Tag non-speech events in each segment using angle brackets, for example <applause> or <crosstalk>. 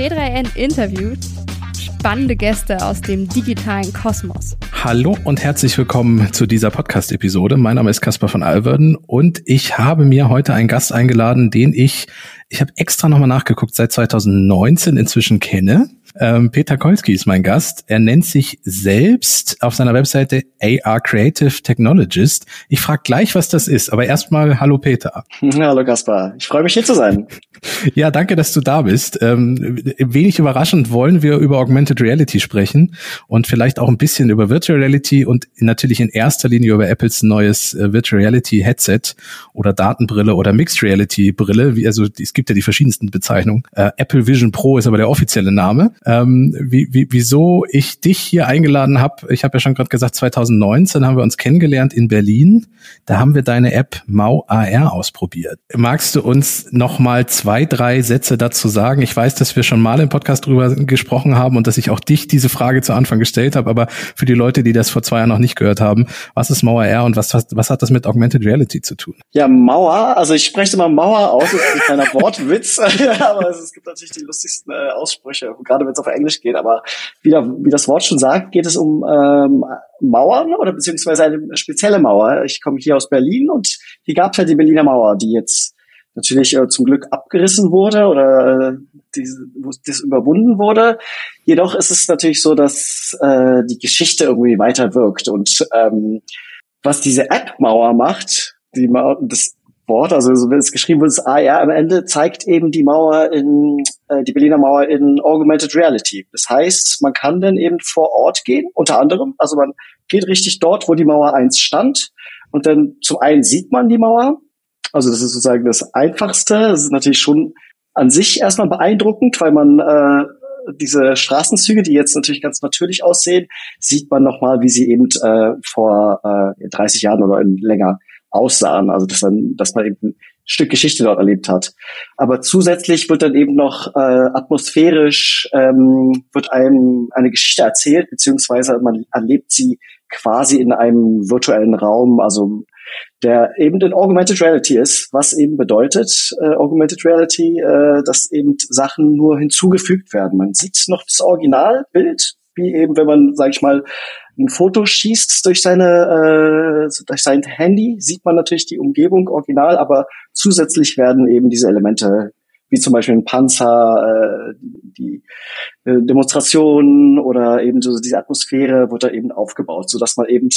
T3N interviewt spannende Gäste aus dem digitalen Kosmos. Hallo und herzlich willkommen zu dieser Podcast-Episode. Mein Name ist Caspar von Alverden und ich habe mir heute einen Gast eingeladen, den ich, ich habe extra nochmal nachgeguckt, seit 2019 inzwischen kenne. Ähm, Peter Kolski ist mein Gast. Er nennt sich selbst auf seiner Webseite AR Creative Technologist. Ich frage gleich, was das ist, aber erstmal hallo Peter. <laughs> Hallo Kaspar, ich freue mich hier zu sein. Ja, danke, dass du da bist. Ähm, wenig überraschend wollen wir über Augmented Reality sprechen und vielleicht auch ein bisschen über Virtual Reality und natürlich in erster Linie über Apples neues äh, Virtual Reality Headset oder Datenbrille oder Mixed Reality Brille. Wie, also es gibt ja die verschiedensten Bezeichnungen. Äh, Apple Vision Pro ist aber der offizielle Name ähm, wie, wie, wieso ich dich hier eingeladen habe. Ich habe ja schon gerade gesagt, 2019 haben wir uns kennengelernt in Berlin. Da haben wir deine App Mau AR ausprobiert. Magst du uns noch mal zwei, drei Sätze dazu sagen? Ich weiß, dass wir schon mal im Podcast drüber gesprochen haben und dass ich auch dich diese Frage zu Anfang gestellt habe, aber für die Leute, die das vor zwei Jahren noch nicht gehört haben, was ist Mau AR und was, was, was hat das mit Augmented Reality zu tun? Ja, Mauer, also ich spreche immer Mauer aus, das ist ein kleiner Wortwitz, <laughs> aber es gibt natürlich die lustigsten äh, Aussprüche, gerade wenn es auf Englisch geht, aber wie, der, wie das Wort schon sagt, geht es um ähm, Mauern oder beziehungsweise eine spezielle Mauer. Ich komme hier aus Berlin und hier gab es halt die Berliner Mauer, die jetzt natürlich äh, zum Glück abgerissen wurde oder äh, das überwunden wurde. Jedoch ist es natürlich so, dass äh, die Geschichte irgendwie weiter wirkt und ähm, was diese App-Mauer macht, die das Wort, also so wie es geschrieben wird, das AR am Ende zeigt eben die Mauer in, äh, die Berliner Mauer in Augmented Reality. Das heißt, man kann dann eben vor Ort gehen, unter anderem, also man geht richtig dort, wo die Mauer einst stand. Und dann zum einen sieht man die Mauer, also das ist sozusagen das Einfachste, das ist natürlich schon an sich erstmal beeindruckend, weil man äh, diese Straßenzüge, die jetzt natürlich ganz natürlich aussehen, sieht man nochmal, wie sie eben äh, vor äh, 30 Jahren oder länger aussahen. Also dass, dann, dass man eben ein Stück Geschichte dort erlebt hat. Aber zusätzlich wird dann eben noch äh, atmosphärisch ähm, wird einem eine Geschichte erzählt, beziehungsweise man erlebt sie quasi in einem virtuellen Raum, also der eben in Augmented Reality ist, was eben bedeutet, äh, Augmented Reality, äh, dass eben Sachen nur hinzugefügt werden. Man sieht noch das Originalbild, wie eben, wenn man, sag ich mal, ein Foto schießt durch seine äh, durch sein Handy, sieht man natürlich die Umgebung original, aber zusätzlich werden eben diese Elemente wie zum Beispiel ein Panzer, äh, die äh, Demonstrationen oder eben so diese Atmosphäre wird da eben aufgebaut, so dass man eben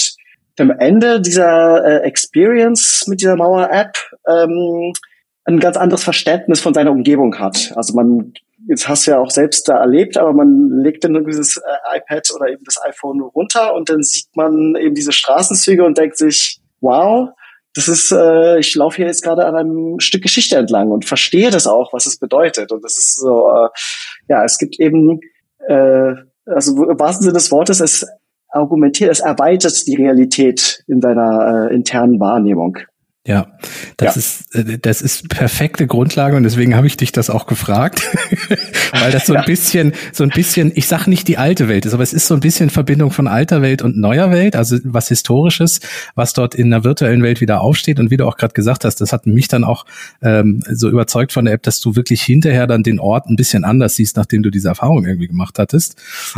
am Ende dieser äh, Experience mit dieser Mauer-App ähm, ein ganz anderes Verständnis von seiner Umgebung hat. Also man jetzt hast du ja auch selbst da erlebt, aber man legt dann dieses äh, iPad oder eben das iPhone runter und dann sieht man eben diese Straßenzüge und denkt sich, wow, das ist, äh, ich laufe hier jetzt gerade an einem Stück Geschichte entlang und verstehe das auch, was es bedeutet. Und das ist so, äh, ja, es gibt eben, äh, also im wahrsten Sinne des Wortes, es argumentiert, es erweitert die Realität in deiner äh, internen Wahrnehmung. Ja, das ja. ist äh, das ist perfekte Grundlage und deswegen habe ich dich das auch gefragt, <laughs> weil das so ein bisschen so ein bisschen, ich sag nicht die alte Welt ist, aber es ist so ein bisschen Verbindung von alter Welt und neuer Welt, also was historisches, was dort in der virtuellen Welt wieder aufsteht. Und wie du auch gerade gesagt hast, das hat mich dann auch ähm, so überzeugt von der App, dass du wirklich hinterher dann den Ort ein bisschen anders siehst, nachdem du diese Erfahrung irgendwie gemacht hattest.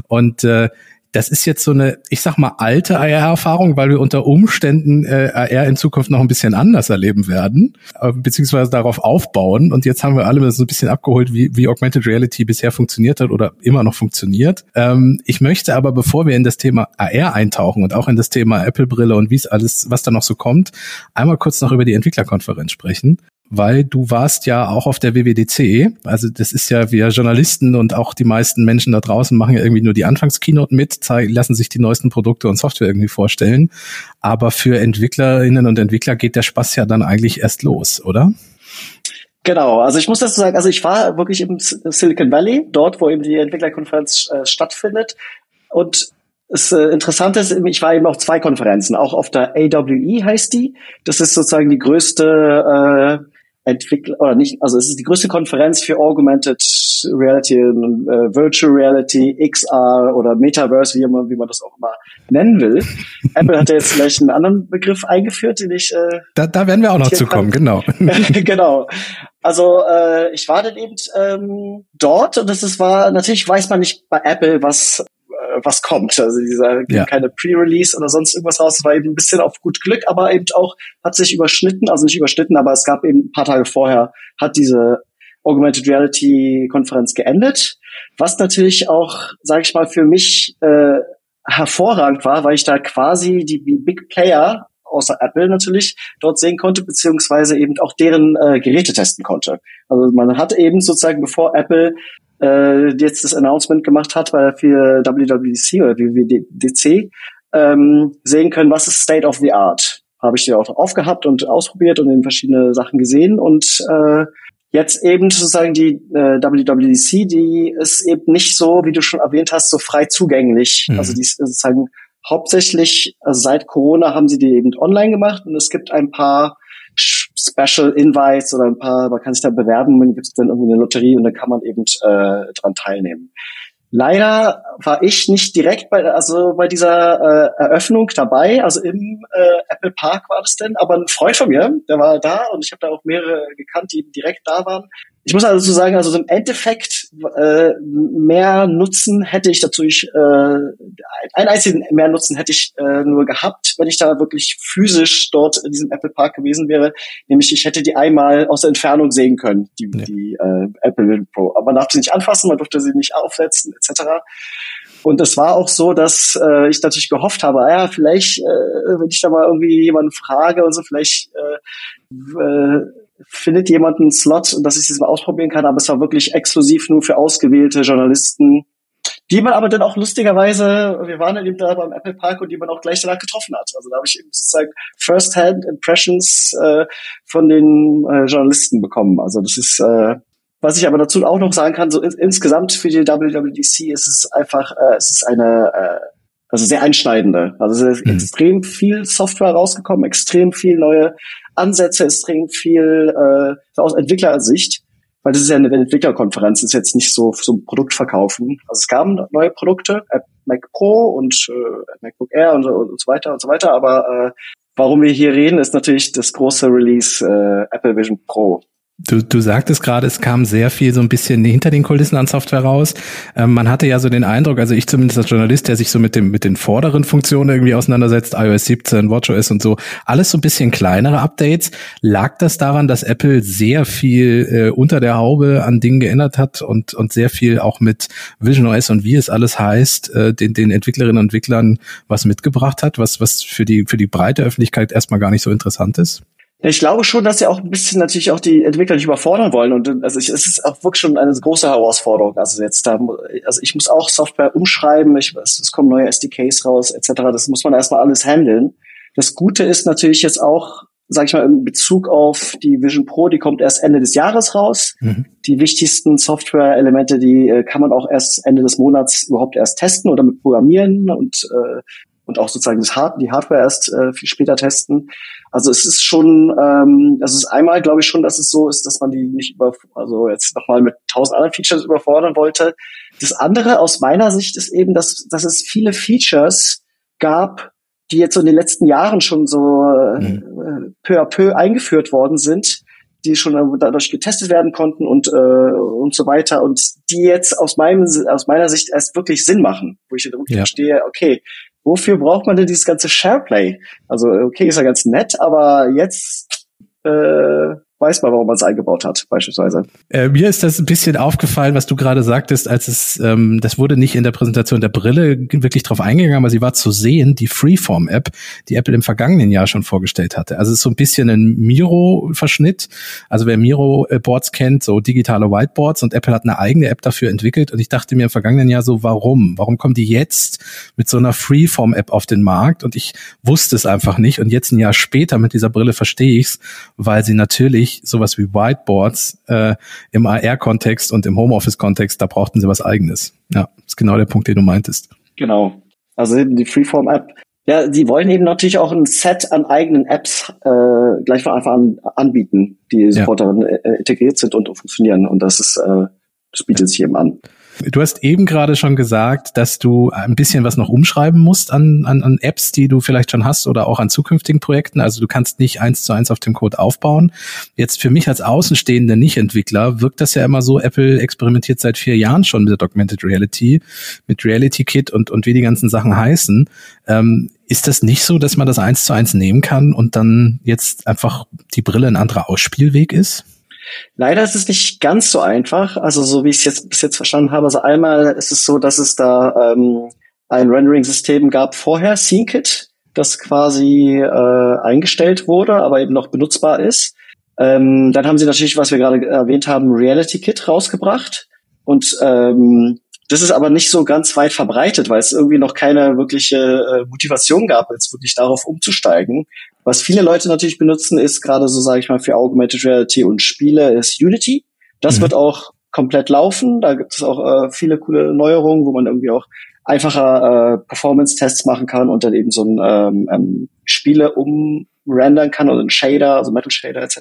Und äh, das ist jetzt so eine, ich sag mal, alte AR-Erfahrung, weil wir unter Umständen äh, AR in Zukunft noch ein bisschen anders erleben werden, äh, beziehungsweise darauf aufbauen. Und jetzt haben wir alle so ein bisschen abgeholt, wie, wie Augmented Reality bisher funktioniert hat oder immer noch funktioniert. Ähm, ich möchte aber, bevor wir in das Thema AR eintauchen und auch in das Thema Apple-Brille und wie es alles, was da noch so kommt, einmal kurz noch über die Entwicklerkonferenz sprechen weil du warst ja auch auf der WWDC. Also das ist ja, wir Journalisten und auch die meisten Menschen da draußen machen ja irgendwie nur die Anfangskeynote mit, zeigen, lassen sich die neuesten Produkte und Software irgendwie vorstellen. Aber für Entwicklerinnen und Entwickler geht der Spaß ja dann eigentlich erst los, oder? Genau, also ich muss dazu sagen, also ich war wirklich im Silicon Valley, dort, wo eben die Entwicklerkonferenz äh, stattfindet. Und das äh, Interessante ist, ich war eben auf zwei Konferenzen, auch auf der AWE heißt die. Das ist sozusagen die größte äh, Entwickler oder nicht, also es ist die größte Konferenz für Augmented Reality, äh, Virtual Reality, XR oder Metaverse, wie man, wie man das auch immer nennen will. <laughs> Apple hat ja jetzt vielleicht einen anderen Begriff eingeführt, den ich. Äh, da, da werden wir auch noch zu kommen, genau. <laughs> genau. Also äh, ich war dann eben ähm, dort und das ist, war natürlich weiß man nicht bei Apple, was was kommt. Also dieser ja. keine Pre-Release oder sonst irgendwas raus. Es war eben ein bisschen auf gut Glück, aber eben auch hat sich überschnitten, also nicht überschnitten, aber es gab eben ein paar Tage vorher hat diese Augmented Reality Konferenz geendet, was natürlich auch, sage ich mal, für mich äh, hervorragend war, weil ich da quasi die Big Player außer Apple natürlich dort sehen konnte, beziehungsweise eben auch deren äh, Geräte testen konnte. Also man hat eben sozusagen, bevor Apple äh, jetzt das Announcement gemacht hat weil für WWDC oder WWDC, ähm, sehen können, was ist State of the Art. Habe ich die auch aufgehabt und ausprobiert und eben verschiedene Sachen gesehen und äh, Jetzt eben sozusagen die äh, WWDC, die ist eben nicht so, wie du schon erwähnt hast, so frei zugänglich. Mhm. Also die ist sozusagen hauptsächlich, also seit Corona haben sie die eben online gemacht und es gibt ein paar Special Invites oder ein paar, man kann sich da bewerben, dann gibt es dann irgendwie eine Lotterie und dann kann man eben äh, dran teilnehmen. Leider war ich nicht direkt bei, also bei dieser äh, Eröffnung dabei, also im äh, Apple Park war das denn, aber ein Freund von mir, der war da und ich habe da auch mehrere gekannt, die direkt da waren ich muss also sagen, also im Endeffekt äh, mehr Nutzen hätte ich natürlich, äh, einen einzigen mehr Nutzen hätte ich äh, nur gehabt, wenn ich da wirklich physisch dort in diesem Apple Park gewesen wäre. Nämlich ich hätte die einmal aus der Entfernung sehen können, die, ja. die äh, Apple Vision Pro. Aber man darf sie nicht anfassen, man durfte sie nicht aufsetzen, etc. Und es war auch so, dass äh, ich natürlich gehofft habe, ah ja, vielleicht, äh, wenn ich da mal irgendwie jemanden frage und so, vielleicht äh, äh, findet jemand einen Slot, dass ich das mal ausprobieren kann, aber es war wirklich exklusiv nur für ausgewählte Journalisten, die man aber dann auch lustigerweise, wir waren dann eben da beim Apple Park und die man auch gleich danach getroffen hat. Also da habe ich eben sozusagen First-Hand Impressions äh, von den äh, Journalisten bekommen. Also das ist, äh, was ich aber dazu auch noch sagen kann, so in, insgesamt für die WWDC ist es einfach, äh, es ist eine äh, also sehr einschneidende. Also es ist mhm. extrem viel Software rausgekommen, extrem viel neue Ansätze, extrem viel äh, aus Entwicklersicht, weil das ist ja eine Entwicklerkonferenz, ist jetzt nicht so so ein Produkt verkaufen. Also es gaben neue Produkte, Mac Pro und äh, MacBook Air und, und so weiter und so weiter, aber äh, warum wir hier reden, ist natürlich das große Release äh, Apple Vision Pro. Du, du sagtest gerade, es kam sehr viel so ein bisschen hinter den Kulissen an Software raus. Ähm, man hatte ja so den Eindruck, also ich zumindest als Journalist, der sich so mit dem mit den vorderen Funktionen irgendwie auseinandersetzt, iOS 17, WatchOS und so, alles so ein bisschen kleinere Updates. Lag das daran, dass Apple sehr viel äh, unter der Haube an Dingen geändert hat und und sehr viel auch mit Vision OS und wie es alles heißt, äh, den den Entwicklerinnen und Entwicklern was mitgebracht hat, was was für die für die breite Öffentlichkeit erstmal gar nicht so interessant ist? Ich glaube schon, dass sie auch ein bisschen natürlich auch die Entwickler nicht überfordern wollen. Und also ich, es ist auch wirklich schon eine große Herausforderung. Also jetzt da, also ich muss auch Software umschreiben, ich, es kommen neue SDKs raus, etc. Das muss man erstmal alles handeln. Das Gute ist natürlich jetzt auch, sage ich mal, in Bezug auf die Vision Pro, die kommt erst Ende des Jahres raus. Mhm. Die wichtigsten Software-Elemente, die äh, kann man auch erst Ende des Monats überhaupt erst testen oder mit programmieren und äh, und auch sozusagen das Hard die Hardware erst äh, viel später testen. Also es ist schon, ähm, also es ist einmal, glaube ich schon, dass es so ist, dass man die nicht über, also jetzt nochmal mit tausend anderen Features überfordern wollte. Das andere aus meiner Sicht ist eben, dass, dass es viele Features gab, die jetzt so in den letzten Jahren schon so äh, mhm. peu à peu eingeführt worden sind, die schon dadurch getestet werden konnten und äh, und so weiter und die jetzt aus meinem aus meiner Sicht erst wirklich Sinn machen, wo ich wirklich ja. verstehe, okay, wofür braucht man denn dieses ganze SharePlay? Also okay, ist ja ganz nett, aber jetzt äh, weiß man, warum man es eingebaut hat, beispielsweise. Äh, mir ist das ein bisschen aufgefallen, was du gerade sagtest, als es, ähm, das wurde nicht in der Präsentation der Brille wirklich drauf eingegangen, aber sie war zu sehen, die Freeform-App, die Apple im vergangenen Jahr schon vorgestellt hatte. Also es ist so ein bisschen ein Miro-Verschnitt. Also wer Miro-Boards kennt, so digitale Whiteboards und Apple hat eine eigene App dafür entwickelt und ich dachte mir im vergangenen Jahr so, warum? Warum kommen die jetzt mit so einer Freeform-App auf den Markt? Und ich wusste es einfach nicht und jetzt ein Jahr später mit dieser Brille verstehe ich es, weil sie natürlich natürlich sowas wie Whiteboards äh, im AR-Kontext und im Homeoffice-Kontext, da brauchten sie was eigenes. Ja, ist genau der Punkt, den du meintest. Genau. Also eben die Freeform-App. Ja, die wollen eben natürlich auch ein Set an eigenen Apps äh, gleich von Anfang an anbieten, die sofort ja. darin äh, integriert sind und funktionieren. Und das ist, äh, das bietet sich eben an. Du hast eben gerade schon gesagt, dass du ein bisschen was noch umschreiben musst an, an, an Apps, die du vielleicht schon hast oder auch an zukünftigen Projekten. Also du kannst nicht eins zu eins auf dem Code aufbauen. Jetzt für mich als außenstehender Nicht-Entwickler wirkt das ja immer so, Apple experimentiert seit vier Jahren schon mit der Augmented Reality, mit Reality Kit und, und wie die ganzen Sachen heißen. Ähm, ist das nicht so, dass man das eins zu eins nehmen kann und dann jetzt einfach die Brille ein anderer Ausspielweg ist? Leider ist es nicht ganz so einfach. Also so wie ich es jetzt bis jetzt verstanden habe, also einmal ist es so, dass es da ähm, ein Rendering-System gab vorher, SceneKit, das quasi äh, eingestellt wurde, aber eben noch benutzbar ist. Ähm, dann haben sie natürlich, was wir gerade erwähnt haben, Reality Kit rausgebracht. Und ähm, das ist aber nicht so ganz weit verbreitet, weil es irgendwie noch keine wirkliche äh, Motivation gab, jetzt wirklich darauf umzusteigen. Was viele Leute natürlich benutzen, ist gerade so, sage ich mal, für Augmented Reality und Spiele, ist Unity. Das mhm. wird auch komplett laufen. Da gibt es auch äh, viele coole Neuerungen, wo man irgendwie auch einfacher äh, Performance-Tests machen kann und dann eben so ein ähm, ähm, Spiele umrendern kann oder ein Shader, also Metal Shader etc.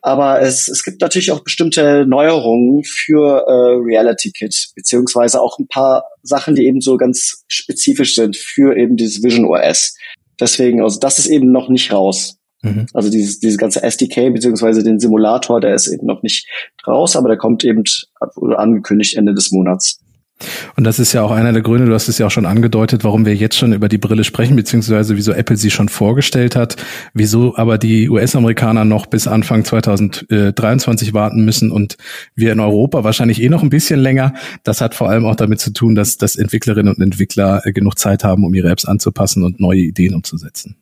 Aber es, es gibt natürlich auch bestimmte Neuerungen für äh, Reality Kit, beziehungsweise auch ein paar Sachen, die eben so ganz spezifisch sind für eben dieses Vision OS. Deswegen, also das ist eben noch nicht raus. Mhm. Also dieses, dieses ganze SDK beziehungsweise den Simulator, der ist eben noch nicht raus, aber der kommt eben angekündigt Ende des Monats. Und das ist ja auch einer der Gründe, du hast es ja auch schon angedeutet, warum wir jetzt schon über die Brille sprechen, beziehungsweise wieso Apple sie schon vorgestellt hat, wieso aber die US-Amerikaner noch bis Anfang 2023 warten müssen und wir in Europa wahrscheinlich eh noch ein bisschen länger. Das hat vor allem auch damit zu tun, dass, dass Entwicklerinnen und Entwickler äh, genug Zeit haben, um ihre Apps anzupassen und neue Ideen umzusetzen.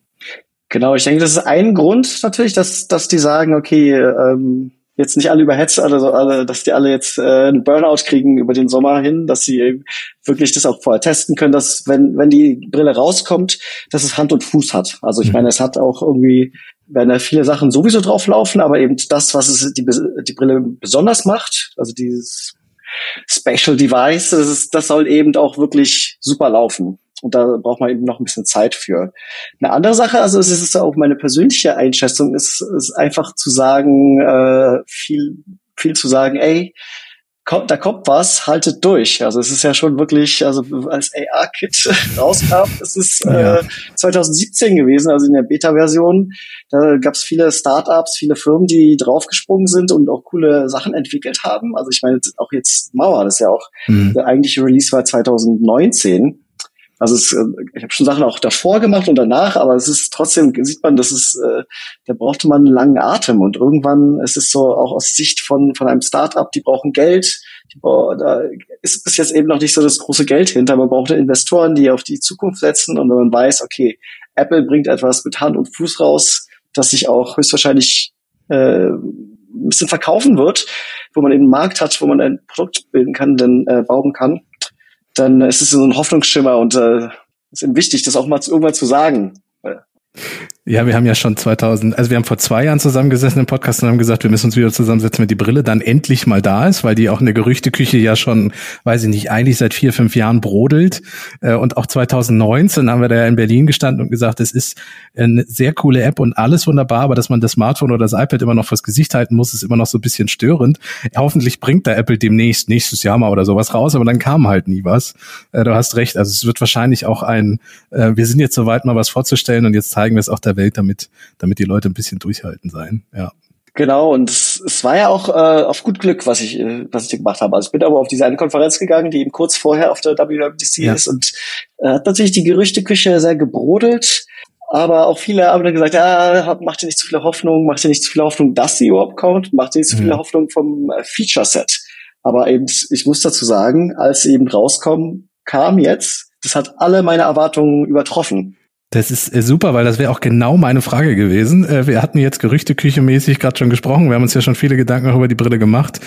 Genau, ich denke, das ist ein Grund natürlich, dass, dass die sagen, okay, ähm, jetzt nicht alle überhetzt, also alle, dass die alle jetzt äh, einen Burnout kriegen über den Sommer hin, dass sie wirklich das auch vorher testen können, dass wenn wenn die Brille rauskommt, dass es Hand und Fuß hat. Also ich mhm. meine, es hat auch irgendwie werden da viele Sachen sowieso drauf laufen, aber eben das, was es die, die Brille besonders macht, also dieses Special Device, das, ist, das soll eben auch wirklich super laufen. Und da braucht man eben noch ein bisschen Zeit für. Eine andere Sache, also es ist auch meine persönliche Einschätzung, ist, ist einfach zu sagen, äh, viel, viel zu sagen, ey, kommt, da kommt was, haltet durch. Also es ist ja schon wirklich, also als AR-Kit <laughs> rauskam, es ist äh, 2017 gewesen, also in der Beta-Version. Da gab es viele Startups, viele Firmen, die draufgesprungen sind und auch coole Sachen entwickelt haben. Also ich meine, auch jetzt Mauer, das ist ja auch mhm. der eigentliche Release war 2019. Also es, äh, ich habe schon Sachen auch davor gemacht und danach, aber es ist trotzdem, sieht man, das ist, äh, da brauchte man einen langen Atem und irgendwann ist es so auch aus Sicht von, von einem Startup, die brauchen Geld, die, da ist bis jetzt eben noch nicht so das große Geld hinter, man braucht Investoren, die auf die Zukunft setzen und wenn man weiß, okay, Apple bringt etwas mit Hand und Fuß raus, das sich auch höchstwahrscheinlich äh, ein bisschen verkaufen wird, wo man eben einen Markt hat, wo man ein Produkt bilden kann, dann äh, bauen kann, dann ist es so ein Hoffnungsschimmer und äh, ist eben wichtig, das auch mal zu, irgendwann zu sagen. Ja, wir haben ja schon 2000, also wir haben vor zwei Jahren zusammengesessen im Podcast und haben gesagt, wir müssen uns wieder zusammensetzen, wenn die Brille dann endlich mal da ist, weil die auch in der Gerüchteküche ja schon, weiß ich nicht, eigentlich seit vier, fünf Jahren brodelt. Äh, und auch 2019 haben wir da ja in Berlin gestanden und gesagt, es ist eine sehr coole App und alles wunderbar, aber dass man das Smartphone oder das iPad immer noch fürs Gesicht halten muss, ist immer noch so ein bisschen störend. Hoffentlich bringt da Apple demnächst, nächstes Jahr mal oder sowas raus, aber dann kam halt nie was. Äh, du hast recht, also es wird wahrscheinlich auch ein, äh, wir sind jetzt soweit mal was vorzustellen und jetzt zeigen wir es auch der Welt, damit, damit die Leute ein bisschen durchhalten sein. Ja. Genau, und es, es war ja auch äh, auf gut Glück, was ich, äh, was ich gemacht habe. Also ich bin aber auf diese eine Konferenz gegangen, die eben kurz vorher auf der WWDC ja. ist und äh, hat natürlich die Gerüchteküche sehr gebrodelt. Aber auch viele haben dann gesagt, ja, mach dir nicht zu viele Hoffnung, mach dir nicht zu viele Hoffnung, dass sie überhaupt kommt, mach dir nicht zu viele mhm. Hoffnung vom äh, Feature-Set. Aber eben, ich muss dazu sagen, als sie eben rauskommen, kam jetzt, das hat alle meine Erwartungen übertroffen. Das ist äh, super, weil das wäre auch genau meine Frage gewesen. Äh, wir hatten jetzt Gerüchteküche-mäßig gerade schon gesprochen. Wir haben uns ja schon viele Gedanken auch über die Brille gemacht.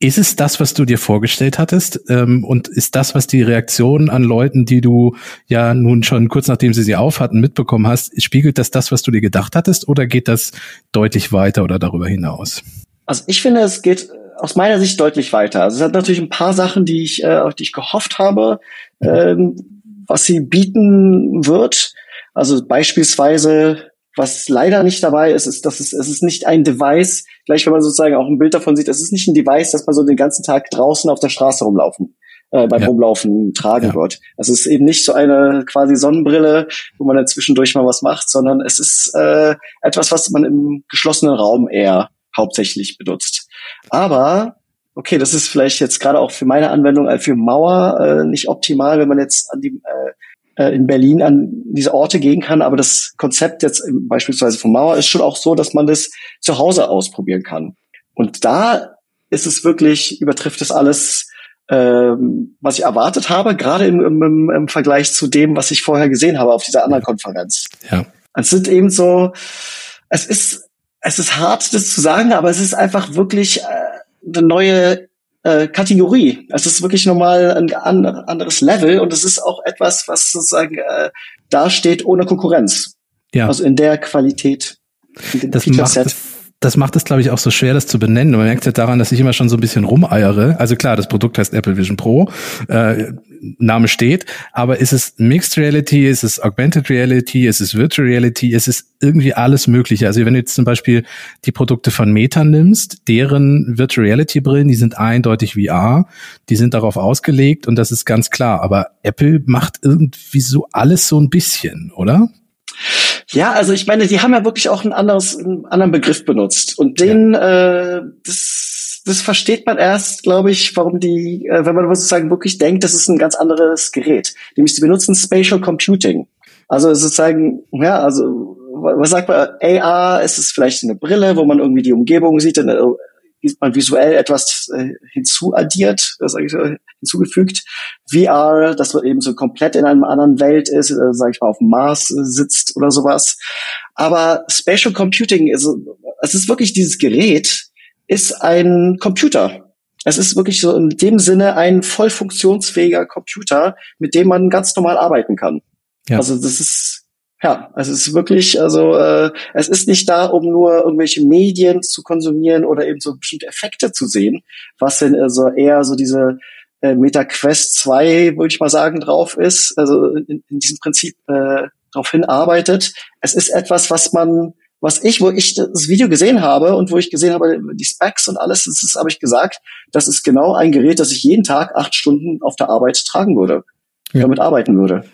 Ist es das, was du dir vorgestellt hattest? Ähm, und ist das, was die Reaktion an Leuten, die du ja nun schon kurz nachdem sie sie aufhatten, mitbekommen hast, spiegelt das das, was du dir gedacht hattest? Oder geht das deutlich weiter oder darüber hinaus? Also ich finde, es geht aus meiner Sicht deutlich weiter. Also es hat natürlich ein paar Sachen, die ich, äh, auf die ich gehofft habe, mhm. ähm, was sie bieten wird. Also beispielsweise, was leider nicht dabei ist, ist, dass es, es ist nicht ein Device, gleich wenn man sozusagen auch ein Bild davon sieht, es ist nicht ein Device, dass man so den ganzen Tag draußen auf der Straße rumlaufen äh, beim ja. Rumlaufen tragen ja. wird. Also es ist eben nicht so eine quasi Sonnenbrille, wo man dann zwischendurch mal was macht, sondern es ist äh, etwas, was man im geschlossenen Raum eher hauptsächlich benutzt. Aber okay, das ist vielleicht jetzt gerade auch für meine Anwendung als für Mauer äh, nicht optimal, wenn man jetzt an die äh, äh in Berlin an diese Orte gehen kann, aber das Konzept jetzt beispielsweise von Mauer ist schon auch so, dass man das zu Hause ausprobieren kann. Und da ist es wirklich, übertrifft es alles, ähm, was ich erwartet habe, gerade im, im, im Vergleich zu dem, was ich vorher gesehen habe auf dieser anderen Konferenz. Ja. Es sind eben so, es ist, es ist hart, das zu sagen, aber es ist einfach wirklich äh, eine neue äh, Kategorie. Es ist wirklich nochmal ein anderes Level und es ist auch etwas, was sozusagen äh, dasteht ohne Konkurrenz. Ja. Also in der Qualität. In das macht es das macht es, glaube ich, auch so schwer, das zu benennen. Und man merkt ja daran, dass ich immer schon so ein bisschen rumeiere. Also klar, das Produkt heißt Apple Vision Pro, äh, Name steht, aber ist es Mixed Reality, ist es Augmented Reality, ist es Virtual Reality, ist es irgendwie alles Mögliche. Also wenn du jetzt zum Beispiel die Produkte von Meta nimmst, deren Virtual Reality Brillen, die sind eindeutig VR, die sind darauf ausgelegt und das ist ganz klar. Aber Apple macht irgendwie so alles so ein bisschen, oder? Ja, also ich meine, die haben ja wirklich auch ein anderes, einen anderen Begriff benutzt. Und den, ja. äh, das, das versteht man erst, glaube ich, warum die, äh, wenn man sozusagen wirklich denkt, das ist ein ganz anderes Gerät. Nämlich sie benutzen Spatial Computing. Also sozusagen, ja, also was sagt man, AR, ist es vielleicht eine Brille, wo man irgendwie die Umgebung sieht, dann man visuell etwas äh, hinzuaddiert, das eigentlich so hinzugefügt. VR, dass man eben so komplett in einer anderen Welt ist, äh, sage ich mal auf dem Mars äh, sitzt oder sowas. Aber Spatial Computing ist, es ist wirklich dieses Gerät, ist ein Computer. Es ist wirklich so in dem Sinne ein voll funktionsfähiger Computer, mit dem man ganz normal arbeiten kann. Ja. Also das ist ja, also es ist wirklich, also äh, es ist nicht da, um nur irgendwelche Medien zu konsumieren oder eben so bestimmte Effekte zu sehen, was denn also eher so diese äh, Meta Quest 2, würde ich mal sagen, drauf ist, also in, in diesem Prinzip äh, darauf hinarbeitet. Es ist etwas, was man, was ich, wo ich das Video gesehen habe und wo ich gesehen habe, die Specs und alles, das ist, habe ich gesagt, das ist genau ein Gerät, das ich jeden Tag acht Stunden auf der Arbeit tragen würde ja. damit arbeiten würde.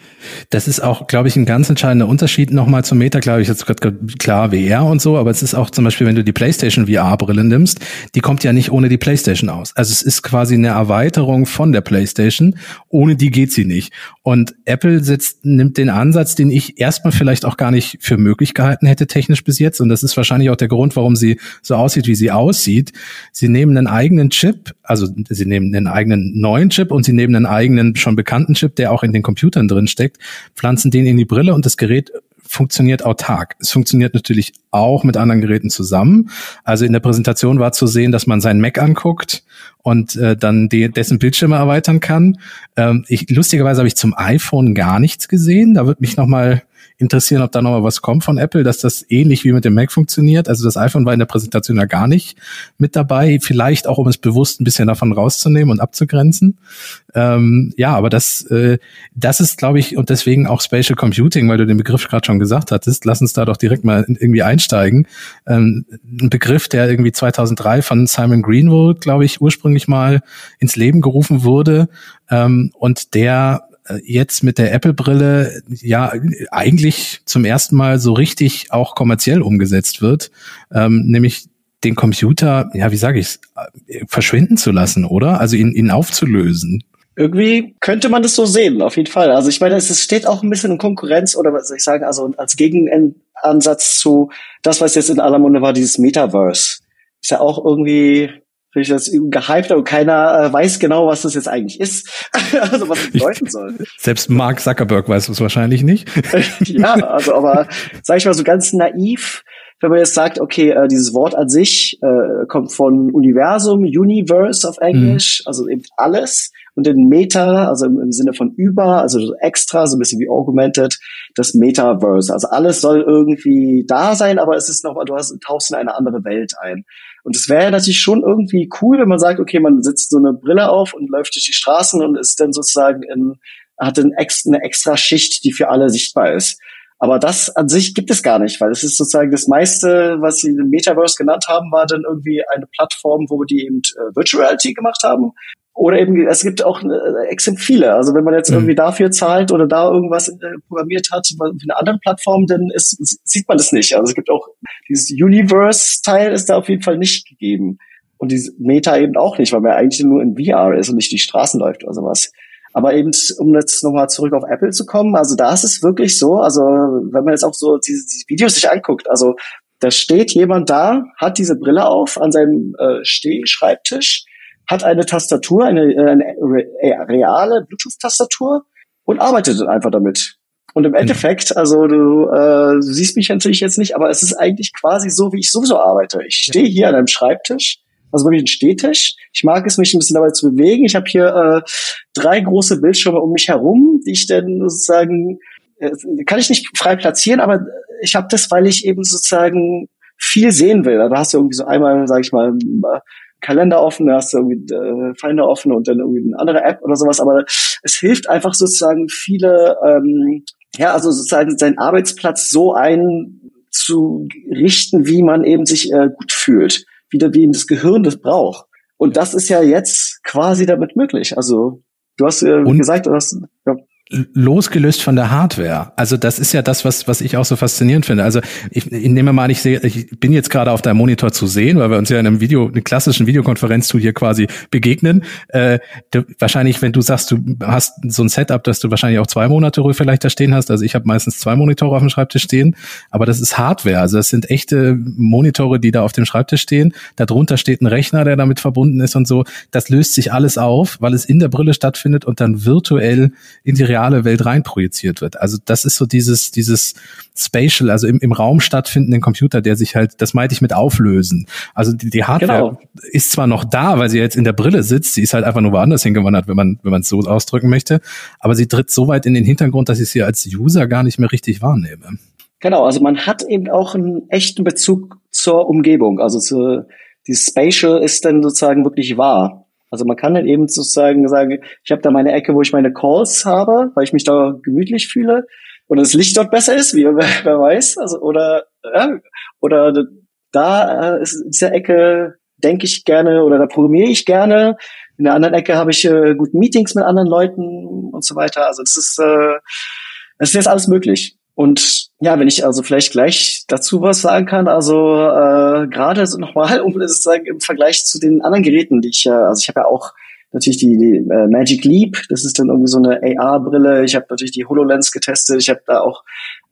Das ist auch, glaube ich, ein ganz entscheidender Unterschied nochmal zum Meta, glaube ich, jetzt gerade klar VR und so, aber es ist auch zum Beispiel, wenn du die PlayStation VR-Brille nimmst, die kommt ja nicht ohne die PlayStation aus. Also es ist quasi eine Erweiterung von der PlayStation, ohne die geht sie nicht. Und Apple sitzt, nimmt den Ansatz, den ich erstmal vielleicht auch gar nicht für möglich gehalten hätte, technisch bis jetzt, und das ist wahrscheinlich auch der Grund, warum sie so aussieht, wie sie aussieht. Sie nehmen einen eigenen Chip, also sie nehmen einen eigenen neuen Chip und sie nehmen einen eigenen schon bekannten Chip, der auch in den Computern drin steckt, pflanzen den in die Brille und das Gerät funktioniert autark. Es funktioniert natürlich auch mit anderen Geräten zusammen. Also in der Präsentation war zu sehen, dass man seinen Mac anguckt und äh, dann de dessen Bildschirme erweitern kann. Ähm, ich, lustigerweise habe ich zum iPhone gar nichts gesehen. Da wird mich noch mal interessieren, ob da noch mal was kommt von Apple, dass das ähnlich wie mit dem Mac funktioniert. Also das iPhone war in der Präsentation ja gar nicht mit dabei. Vielleicht auch, um es bewusst ein bisschen davon rauszunehmen und abzugrenzen. Ähm, ja, aber das, äh, das ist, glaube ich, und deswegen auch Spatial Computing, weil du den Begriff gerade schon gesagt hattest. Lass uns da doch direkt mal irgendwie einsteigen. Ähm, ein Begriff, der irgendwie 2003 von Simon Greenwood, glaube ich, ursprünglich mal ins Leben gerufen wurde ähm, und der jetzt mit der Apple-Brille ja eigentlich zum ersten Mal so richtig auch kommerziell umgesetzt wird, ähm, nämlich den Computer, ja, wie sage ich äh, verschwinden zu lassen, oder? Also ihn, ihn aufzulösen. Irgendwie könnte man das so sehen, auf jeden Fall. Also ich meine, es steht auch ein bisschen in Konkurrenz oder was soll ich sagen, also als Gegenansatz zu das, was jetzt in aller Munde war, dieses Metaverse. Ist ja auch irgendwie finde ich das gehypt, aber keiner äh, weiß genau, was das jetzt eigentlich ist. <laughs> also was es bedeuten soll. Selbst Mark Zuckerberg weiß es wahrscheinlich nicht. <laughs> ja, also aber sag ich mal so ganz naiv, wenn man jetzt sagt, okay, äh, dieses Wort an sich äh, kommt von Universum, Universe auf Englisch, mhm. also eben alles. Und den Meta, also im, im, Sinne von über, also so extra, so ein bisschen wie augmented, das Metaverse. Also alles soll irgendwie da sein, aber es ist nochmal, du hast, tauchst in eine andere Welt ein. Und es wäre natürlich schon irgendwie cool, wenn man sagt, okay, man setzt so eine Brille auf und läuft durch die Straßen und ist dann sozusagen in, hat eine extra, eine extra Schicht, die für alle sichtbar ist. Aber das an sich gibt es gar nicht, weil es ist sozusagen das meiste, was sie im Metaverse genannt haben, war dann irgendwie eine Plattform, wo die eben äh, Virtual Reality gemacht haben. Oder eben, es gibt auch äh, viele. Also wenn man jetzt mhm. irgendwie dafür zahlt oder da irgendwas äh, programmiert hat, für eine andere Plattform, dann ist, sieht man das nicht. Also es gibt auch dieses Universe-Teil ist da auf jeden Fall nicht gegeben. Und dieses Meta eben auch nicht, weil man eigentlich nur in VR ist und nicht die Straßen läuft oder sowas. Aber eben, um jetzt nochmal zurück auf Apple zu kommen, also da ist es wirklich so, also wenn man jetzt auch so diese, diese Videos sich anguckt, also da steht jemand da, hat diese Brille auf an seinem äh, Stehschreibtisch, hat eine Tastatur, eine, äh, eine reale Bluetooth-Tastatur und arbeitet einfach damit. Und im mhm. Endeffekt, also du, äh, du siehst mich natürlich jetzt nicht, aber es ist eigentlich quasi so, wie ich sowieso arbeite. Ich stehe hier an einem Schreibtisch, also wirklich ein Stehtisch. Ich mag es, mich ein bisschen dabei zu bewegen. Ich habe hier äh, drei große Bildschirme um mich herum, die ich dann sozusagen, äh, kann ich nicht frei platzieren, aber ich habe das, weil ich eben sozusagen viel sehen will. Da hast du irgendwie so einmal, sage ich mal, Kalender offen, da hast du irgendwie äh, Finder offen und dann irgendwie eine andere App oder sowas. Aber es hilft einfach sozusagen viele, ähm, ja, also sozusagen seinen Arbeitsplatz so einzurichten, wie man eben sich äh, gut fühlt wieder wie das Gehirn das braucht. Und das ist ja jetzt quasi damit möglich. Also du hast äh, gesagt, du hast ja losgelöst von der Hardware. Also das ist ja das, was, was ich auch so faszinierend finde. Also ich, ich nehme mal, ich sehe, ich bin jetzt gerade auf deinem Monitor zu sehen, weil wir uns ja in einem Video, eine klassischen Videokonferenz-Tool hier quasi begegnen. Äh, du, wahrscheinlich, wenn du sagst, du hast so ein Setup, dass du wahrscheinlich auch zwei Monitore vielleicht da stehen hast. Also ich habe meistens zwei Monitore auf dem Schreibtisch stehen, aber das ist Hardware. Also das sind echte Monitore, die da auf dem Schreibtisch stehen. Darunter steht ein Rechner, der damit verbunden ist und so. Das löst sich alles auf, weil es in der Brille stattfindet und dann virtuell in die reale Welt reinprojiziert wird. Also das ist so dieses, dieses Spatial, also im, im Raum stattfindenden Computer, der sich halt, das meinte ich mit auflösen. Also die, die Hardware genau. ist zwar noch da, weil sie jetzt in der Brille sitzt, sie ist halt einfach nur woanders hingewandert, wenn man, wenn man es so ausdrücken möchte, aber sie tritt so weit in den Hintergrund, dass ich sie als User gar nicht mehr richtig wahrnehme. Genau, also man hat eben auch einen echten Bezug zur Umgebung, also zu, die Spatial ist dann sozusagen wirklich wahr. Also man kann dann eben sozusagen sagen, ich habe da meine Ecke, wo ich meine Calls habe, weil ich mich da gemütlich fühle und das Licht dort besser ist, wie wer, <laughs> wer weiß. Also oder ja, oder da äh, ist in dieser Ecke denke ich gerne oder da programmiere ich gerne. In der anderen Ecke habe ich äh, gute Meetings mit anderen Leuten und so weiter. Also das ist äh, das ist jetzt alles möglich. Und ja, wenn ich also vielleicht gleich dazu was sagen kann, also äh, gerade so nochmal, <laughs> um das zu sagen, im Vergleich zu den anderen Geräten, die ich ja, also ich habe ja auch natürlich die, die äh, Magic Leap, das ist dann irgendwie so eine AR-Brille. Ich habe natürlich die HoloLens getestet. Ich habe da auch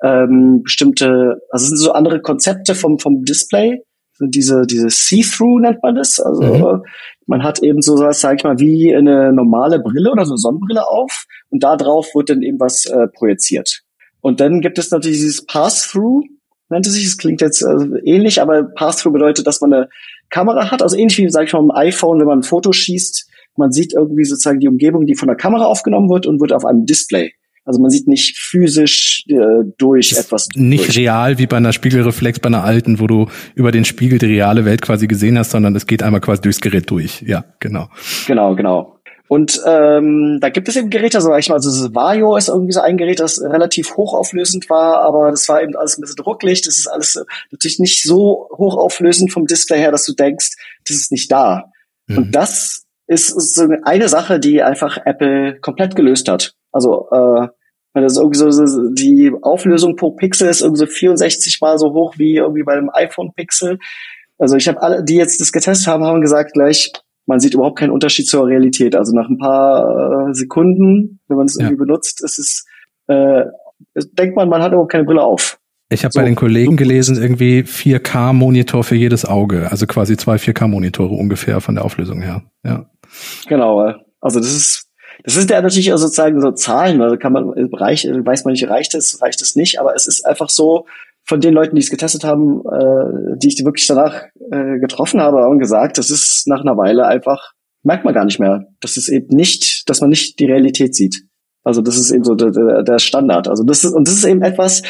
ähm, bestimmte, also es sind so andere Konzepte vom vom Display. Sind diese diese See-through nennt man das. Also mhm. man hat eben so was, sag ich mal, wie eine normale Brille oder so eine Sonnenbrille auf und da drauf wird dann eben was äh, projiziert. Und dann gibt es natürlich dieses Pass-Through, nennt es sich. Es klingt jetzt äh, ähnlich, aber Pass-Through bedeutet, dass man eine Kamera hat. Also ähnlich wie, sag ich mal, im iPhone, wenn man ein Foto schießt. Man sieht irgendwie sozusagen die Umgebung, die von der Kamera aufgenommen wird und wird auf einem Display. Also man sieht nicht physisch äh, durch etwas. Nicht durch. real wie bei einer Spiegelreflex, bei einer alten, wo du über den Spiegel die reale Welt quasi gesehen hast, sondern es geht einmal quasi durchs Gerät durch. Ja, genau. Genau, genau. Und ähm, da gibt es eben Geräte, sag ich mal, also das Vario ist irgendwie so ein Gerät, das relativ hochauflösend war, aber das war eben alles ein bisschen Drucklicht. Das ist alles natürlich nicht so hochauflösend vom Display her, dass du denkst, das ist nicht da. Mhm. Und das ist, ist so eine Sache, die einfach Apple komplett gelöst hat. Also äh, das ist irgendwie so, die Auflösung pro Pixel ist irgendwie so 64 mal so hoch wie irgendwie bei einem iPhone Pixel. Also ich habe alle, die jetzt das getestet haben, haben gesagt gleich, man sieht überhaupt keinen Unterschied zur Realität. Also nach ein paar äh, Sekunden, wenn man es ja. irgendwie benutzt, ist es, äh, denkt man, man hat überhaupt keine Brille auf. Ich habe so. bei den Kollegen gelesen, irgendwie 4K-Monitor für jedes Auge, also quasi zwei 4K-Monitore ungefähr von der Auflösung her. Ja. Genau, also das ist das ist ja natürlich sozusagen so Zahlen, also kann man reich, weiß man nicht, reicht es, reicht es nicht, aber es ist einfach so, von den Leuten, die es getestet haben, äh, die ich wirklich danach äh, getroffen habe, haben gesagt, das ist nach einer Weile einfach, merkt man gar nicht mehr. Das ist eben nicht, dass man nicht die Realität sieht. Also das ist eben so der, der Standard. Also das ist, und das ist eben etwas,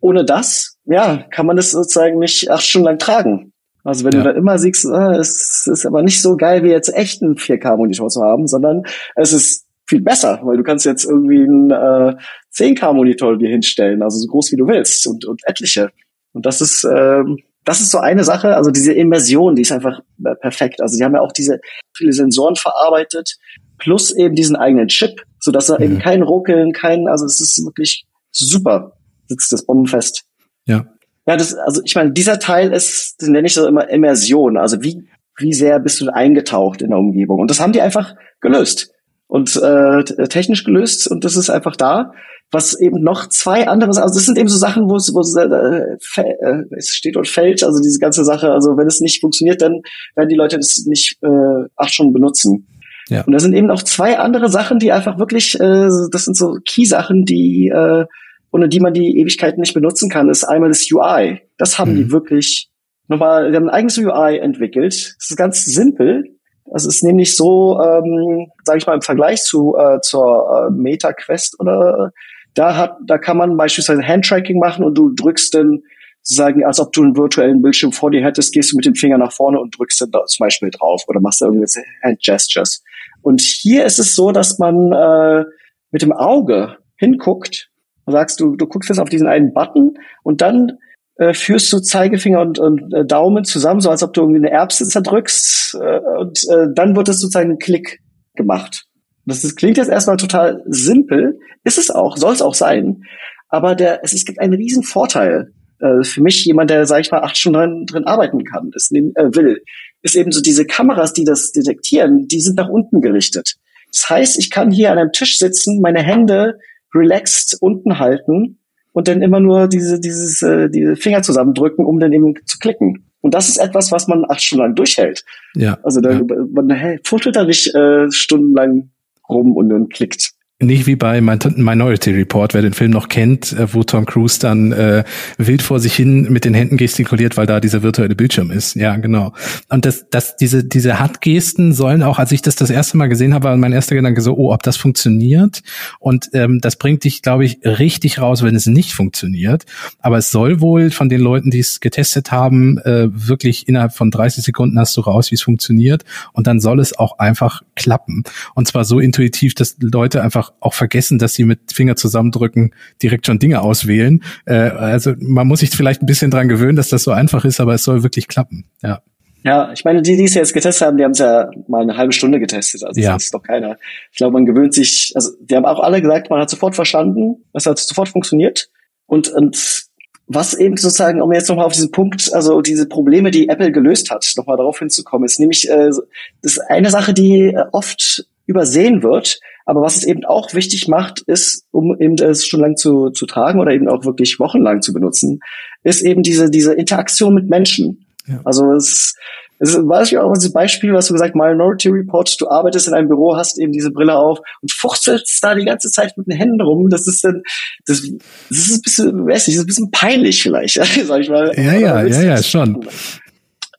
ohne das, ja, kann man das sozusagen nicht acht Stunden lang tragen. Also wenn ja. du da immer siehst, äh, es ist aber nicht so geil wie jetzt echt einen 4K-Monitor zu haben, sondern es ist viel besser, weil du kannst jetzt irgendwie einen äh, 10K-Monitor dir hinstellen, also so groß wie du willst und, und etliche. Und das ist, ähm, das ist so eine Sache, also diese Immersion, die ist einfach äh, perfekt. Also die haben ja auch diese viele Sensoren verarbeitet, plus eben diesen eigenen Chip, so dass da mhm. eben kein Ruckeln, kein, also es ist wirklich super, sitzt das bombenfest. Ja. Ja, das, also ich meine, dieser Teil ist, den nenne ich so immer Immersion. Also wie, wie sehr bist du eingetaucht in der Umgebung? Und das haben die einfach gelöst und äh, technisch gelöst und das ist einfach da. Was eben noch zwei andere, also das sind eben so Sachen, wo es, wo es, äh, äh, es steht und fällt, also diese ganze Sache, also wenn es nicht funktioniert, dann werden die Leute das nicht äh, acht Stunden benutzen. Ja. Und da sind eben noch zwei andere Sachen, die einfach wirklich, äh, das sind so Key-Sachen, die äh, ohne die man die Ewigkeiten nicht benutzen kann, ist einmal das UI. Das haben mhm. die wirklich nochmal, die haben ein eigenes UI entwickelt. Das ist ganz simpel. Das ist nämlich so, ähm, sage ich mal, im Vergleich zu äh, zur äh, Meta Quest oder da hat, da kann man beispielsweise Handtracking machen und du drückst dann sozusagen, als ob du einen virtuellen Bildschirm vor dir hättest, gehst du mit dem Finger nach vorne und drückst dann da zum Beispiel drauf oder machst da irgendwelche Handgestures. Und hier ist es so, dass man äh, mit dem Auge hinguckt und sagst, du, du guckst jetzt auf diesen einen Button und dann äh, führst du Zeigefinger und, und äh, Daumen zusammen, so als ob du irgendwie eine Erbse zerdrückst äh, und äh, dann wird es sozusagen ein Klick gemacht. Das, das klingt jetzt erstmal total simpel, ist es auch, soll es auch sein, aber der, es, es gibt einen riesen Vorteil äh, für mich, jemand, der, sag ich mal, acht Stunden drin, arbeiten kann, ist, äh, will, ist eben so diese Kameras, die das detektieren, die sind nach unten gerichtet. Das heißt, ich kann hier an einem Tisch sitzen, meine Hände relaxed unten halten und dann immer nur diese, dieses, äh, diese Finger zusammendrücken, um dann eben zu klicken. Und das ist etwas, was man acht Stunden lang durchhält. Ja. Also da, ja. man hey, futtelt da nicht äh, stundenlang rum und dann klickt. Nicht wie bei Minority Report, wer den Film noch kennt, äh, wo Tom Cruise dann äh, wild vor sich hin mit den Händen gestikuliert, weil da dieser virtuelle Bildschirm ist. Ja, genau. Und das, das, diese, diese Handgesten sollen auch, als ich das das erste Mal gesehen habe, war mein erster Gedanke so, oh, ob das funktioniert. Und ähm, das bringt dich, glaube ich, richtig raus, wenn es nicht funktioniert. Aber es soll wohl von den Leuten, die es getestet haben, äh, wirklich innerhalb von 30 Sekunden hast du raus, wie es funktioniert. Und dann soll es auch einfach klappen. Und zwar so intuitiv, dass Leute einfach auch vergessen, dass sie mit Finger zusammendrücken direkt schon Dinge auswählen. Äh, also man muss sich vielleicht ein bisschen dran gewöhnen, dass das so einfach ist, aber es soll wirklich klappen. Ja. Ja, ich meine, die, die es jetzt getestet haben, die haben es ja mal eine halbe Stunde getestet. Also ja. das ist doch keiner. Ich glaube, man gewöhnt sich, also die haben auch alle gesagt, man hat sofort verstanden, es hat sofort funktioniert. Und, und was eben sozusagen, um jetzt nochmal auf diesen Punkt, also diese Probleme, die Apple gelöst hat, nochmal darauf hinzukommen, ist nämlich äh, das ist eine Sache, die äh, oft übersehen wird, aber was es eben auch wichtig macht, ist, um eben es schon lang zu, zu tragen oder eben auch wirklich wochenlang zu benutzen, ist eben diese, diese Interaktion mit Menschen. Ja. Also es, es weiß ich auch dieses Beispiel, was du gesagt, Minority Report, du arbeitest in einem Büro, hast eben diese Brille auf und fuchtelst da die ganze Zeit mit den Händen rum. Das ist dann, das, das ist ein bisschen, weiß nicht, das ist ein bisschen peinlich vielleicht, <laughs> sag ich mal. Ja, ja, ja, ja, schon.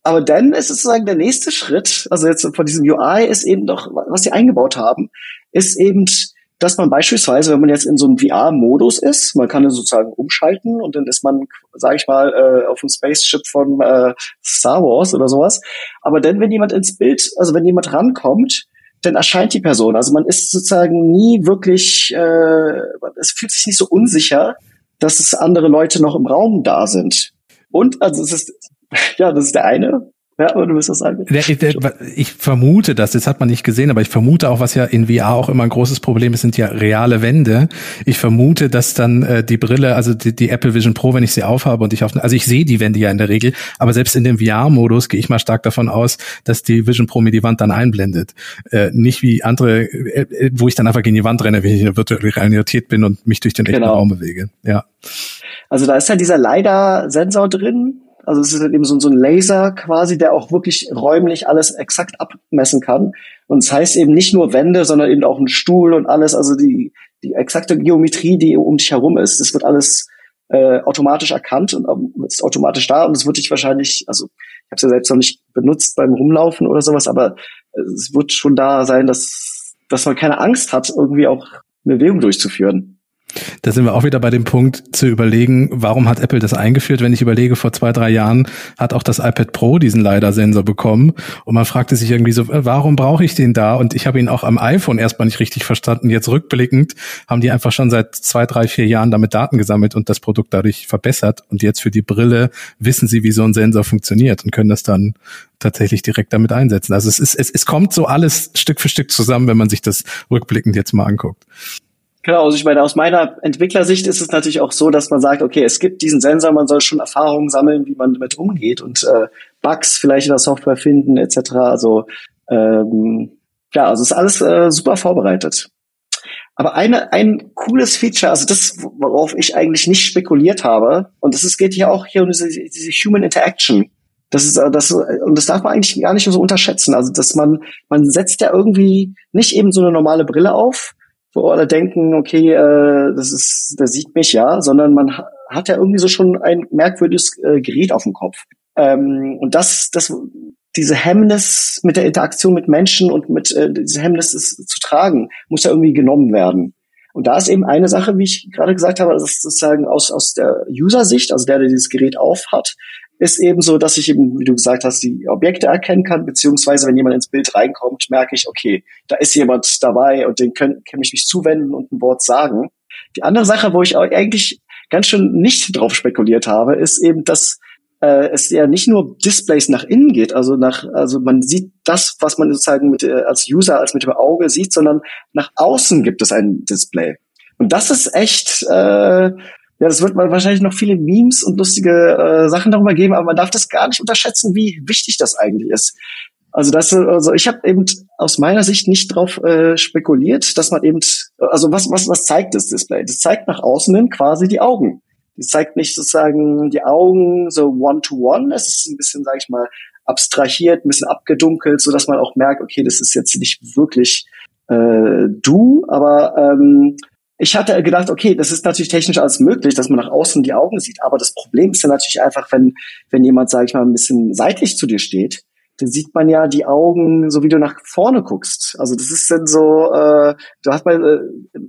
Aber dann ist es sozusagen der nächste Schritt, also jetzt von diesem UI ist eben doch, was sie eingebaut haben, ist eben, dass man beispielsweise, wenn man jetzt in so einem VR-Modus ist, man kann dann sozusagen umschalten und dann ist man, sage ich mal, äh, auf dem Spaceship von äh, Star Wars oder sowas. Aber dann, wenn jemand ins Bild, also wenn jemand rankommt, dann erscheint die Person. Also man ist sozusagen nie wirklich, äh, es fühlt sich nicht so unsicher, dass es andere Leute noch im Raum da sind. Und also es ist <laughs> ja, das ist der eine. Ja, aber du wirst das sagen. Ich vermute das, das hat man nicht gesehen, aber ich vermute auch, was ja in VR auch immer ein großes Problem ist, sind ja reale Wände. Ich vermute, dass dann äh, die Brille, also die, die, Apple Vision Pro, wenn ich sie aufhabe und ich auf, also ich sehe die Wände ja in der Regel, aber selbst in dem VR-Modus gehe ich mal stark davon aus, dass die Vision Pro mir die Wand dann einblendet. Äh, nicht wie andere, äh, äh wo ich dann einfach gegen die Wand renne, wenn ich in der virtuellen Realität bin und mich durch den echten genau. Raum bewege. Ja. Also da ist ja dieser LiDAR-Sensor drin, also es ist halt eben so, so ein Laser quasi, der auch wirklich räumlich alles exakt abmessen kann. Und es das heißt eben nicht nur Wände, sondern eben auch ein Stuhl und alles, also die, die exakte Geometrie, die um dich herum ist, das wird alles äh, automatisch erkannt und ähm, ist automatisch da und es wird dich wahrscheinlich, also ich habe es ja selbst noch nicht benutzt beim Rumlaufen oder sowas, aber es wird schon da sein, dass, dass man keine Angst hat, irgendwie auch eine Bewegung durchzuführen. Da sind wir auch wieder bei dem Punkt zu überlegen, warum hat Apple das eingeführt? Wenn ich überlege, vor zwei, drei Jahren hat auch das iPad Pro diesen LiDAR-Sensor bekommen und man fragte sich irgendwie so, äh, warum brauche ich den da? Und ich habe ihn auch am iPhone erstmal nicht richtig verstanden. Jetzt rückblickend haben die einfach schon seit zwei, drei, vier Jahren damit Daten gesammelt und das Produkt dadurch verbessert. Und jetzt für die Brille wissen sie, wie so ein Sensor funktioniert und können das dann tatsächlich direkt damit einsetzen. Also es ist, es, es kommt so alles Stück für Stück zusammen, wenn man sich das rückblickend jetzt mal anguckt. Genau, also ich meine, aus meiner Entwicklersicht ist es natürlich auch so, dass man sagt, okay, es gibt diesen Sensor, man soll schon Erfahrungen sammeln, wie man damit umgeht und äh, Bugs vielleicht in der Software finden, etc. Also ähm, ja, also ist alles äh, super vorbereitet. Aber eine, ein cooles Feature, also das, worauf ich eigentlich nicht spekuliert habe, und das ist, geht hier auch hier um diese, diese Human Interaction. Das ist, das, und das darf man eigentlich gar nicht so unterschätzen. Also, dass man, man setzt ja irgendwie nicht eben so eine normale Brille auf, wo alle denken, okay, äh, das ist, der sieht mich ja, sondern man hat ja irgendwie so schon ein merkwürdiges äh, Gerät auf dem Kopf. Ähm, und das, das, diese Hemmnis mit der Interaktion mit Menschen und mit äh, diese Hemmnis ist, zu tragen, muss ja irgendwie genommen werden. Und da ist eben eine Sache, wie ich gerade gesagt habe, das ist sozusagen aus, aus der User-Sicht, also der, der dieses Gerät aufhat, ist eben so, dass ich eben, wie du gesagt hast, die Objekte erkennen kann, beziehungsweise wenn jemand ins Bild reinkommt, merke ich, okay, da ist jemand dabei und den kann, kann ich mich zuwenden und ein Wort sagen. Die andere Sache, wo ich eigentlich ganz schön nicht drauf spekuliert habe, ist eben, dass äh, es ja nicht nur Displays nach innen geht, also nach, also man sieht das, was man sozusagen mit, äh, als User, als mit dem Auge sieht, sondern nach außen gibt es ein Display. Und das ist echt, äh, ja, das wird man wahrscheinlich noch viele Memes und lustige äh, Sachen darüber geben, aber man darf das gar nicht unterschätzen, wie wichtig das eigentlich ist. Also das, also ich habe eben aus meiner Sicht nicht drauf äh, spekuliert, dass man eben, also was was was zeigt das Display? Das zeigt nach außen hin quasi die Augen. Das zeigt nicht sozusagen die Augen so one to one. Es ist ein bisschen, sage ich mal, abstrahiert, ein bisschen abgedunkelt, so dass man auch merkt, okay, das ist jetzt nicht wirklich äh, du, aber ähm, ich hatte gedacht, okay, das ist natürlich technisch alles möglich, dass man nach außen die Augen sieht. Aber das Problem ist ja natürlich einfach, wenn, wenn jemand, sage ich mal, ein bisschen seitlich zu dir steht, dann sieht man ja die Augen, so wie du nach vorne guckst. Also das ist dann so, äh, du hast mal, äh,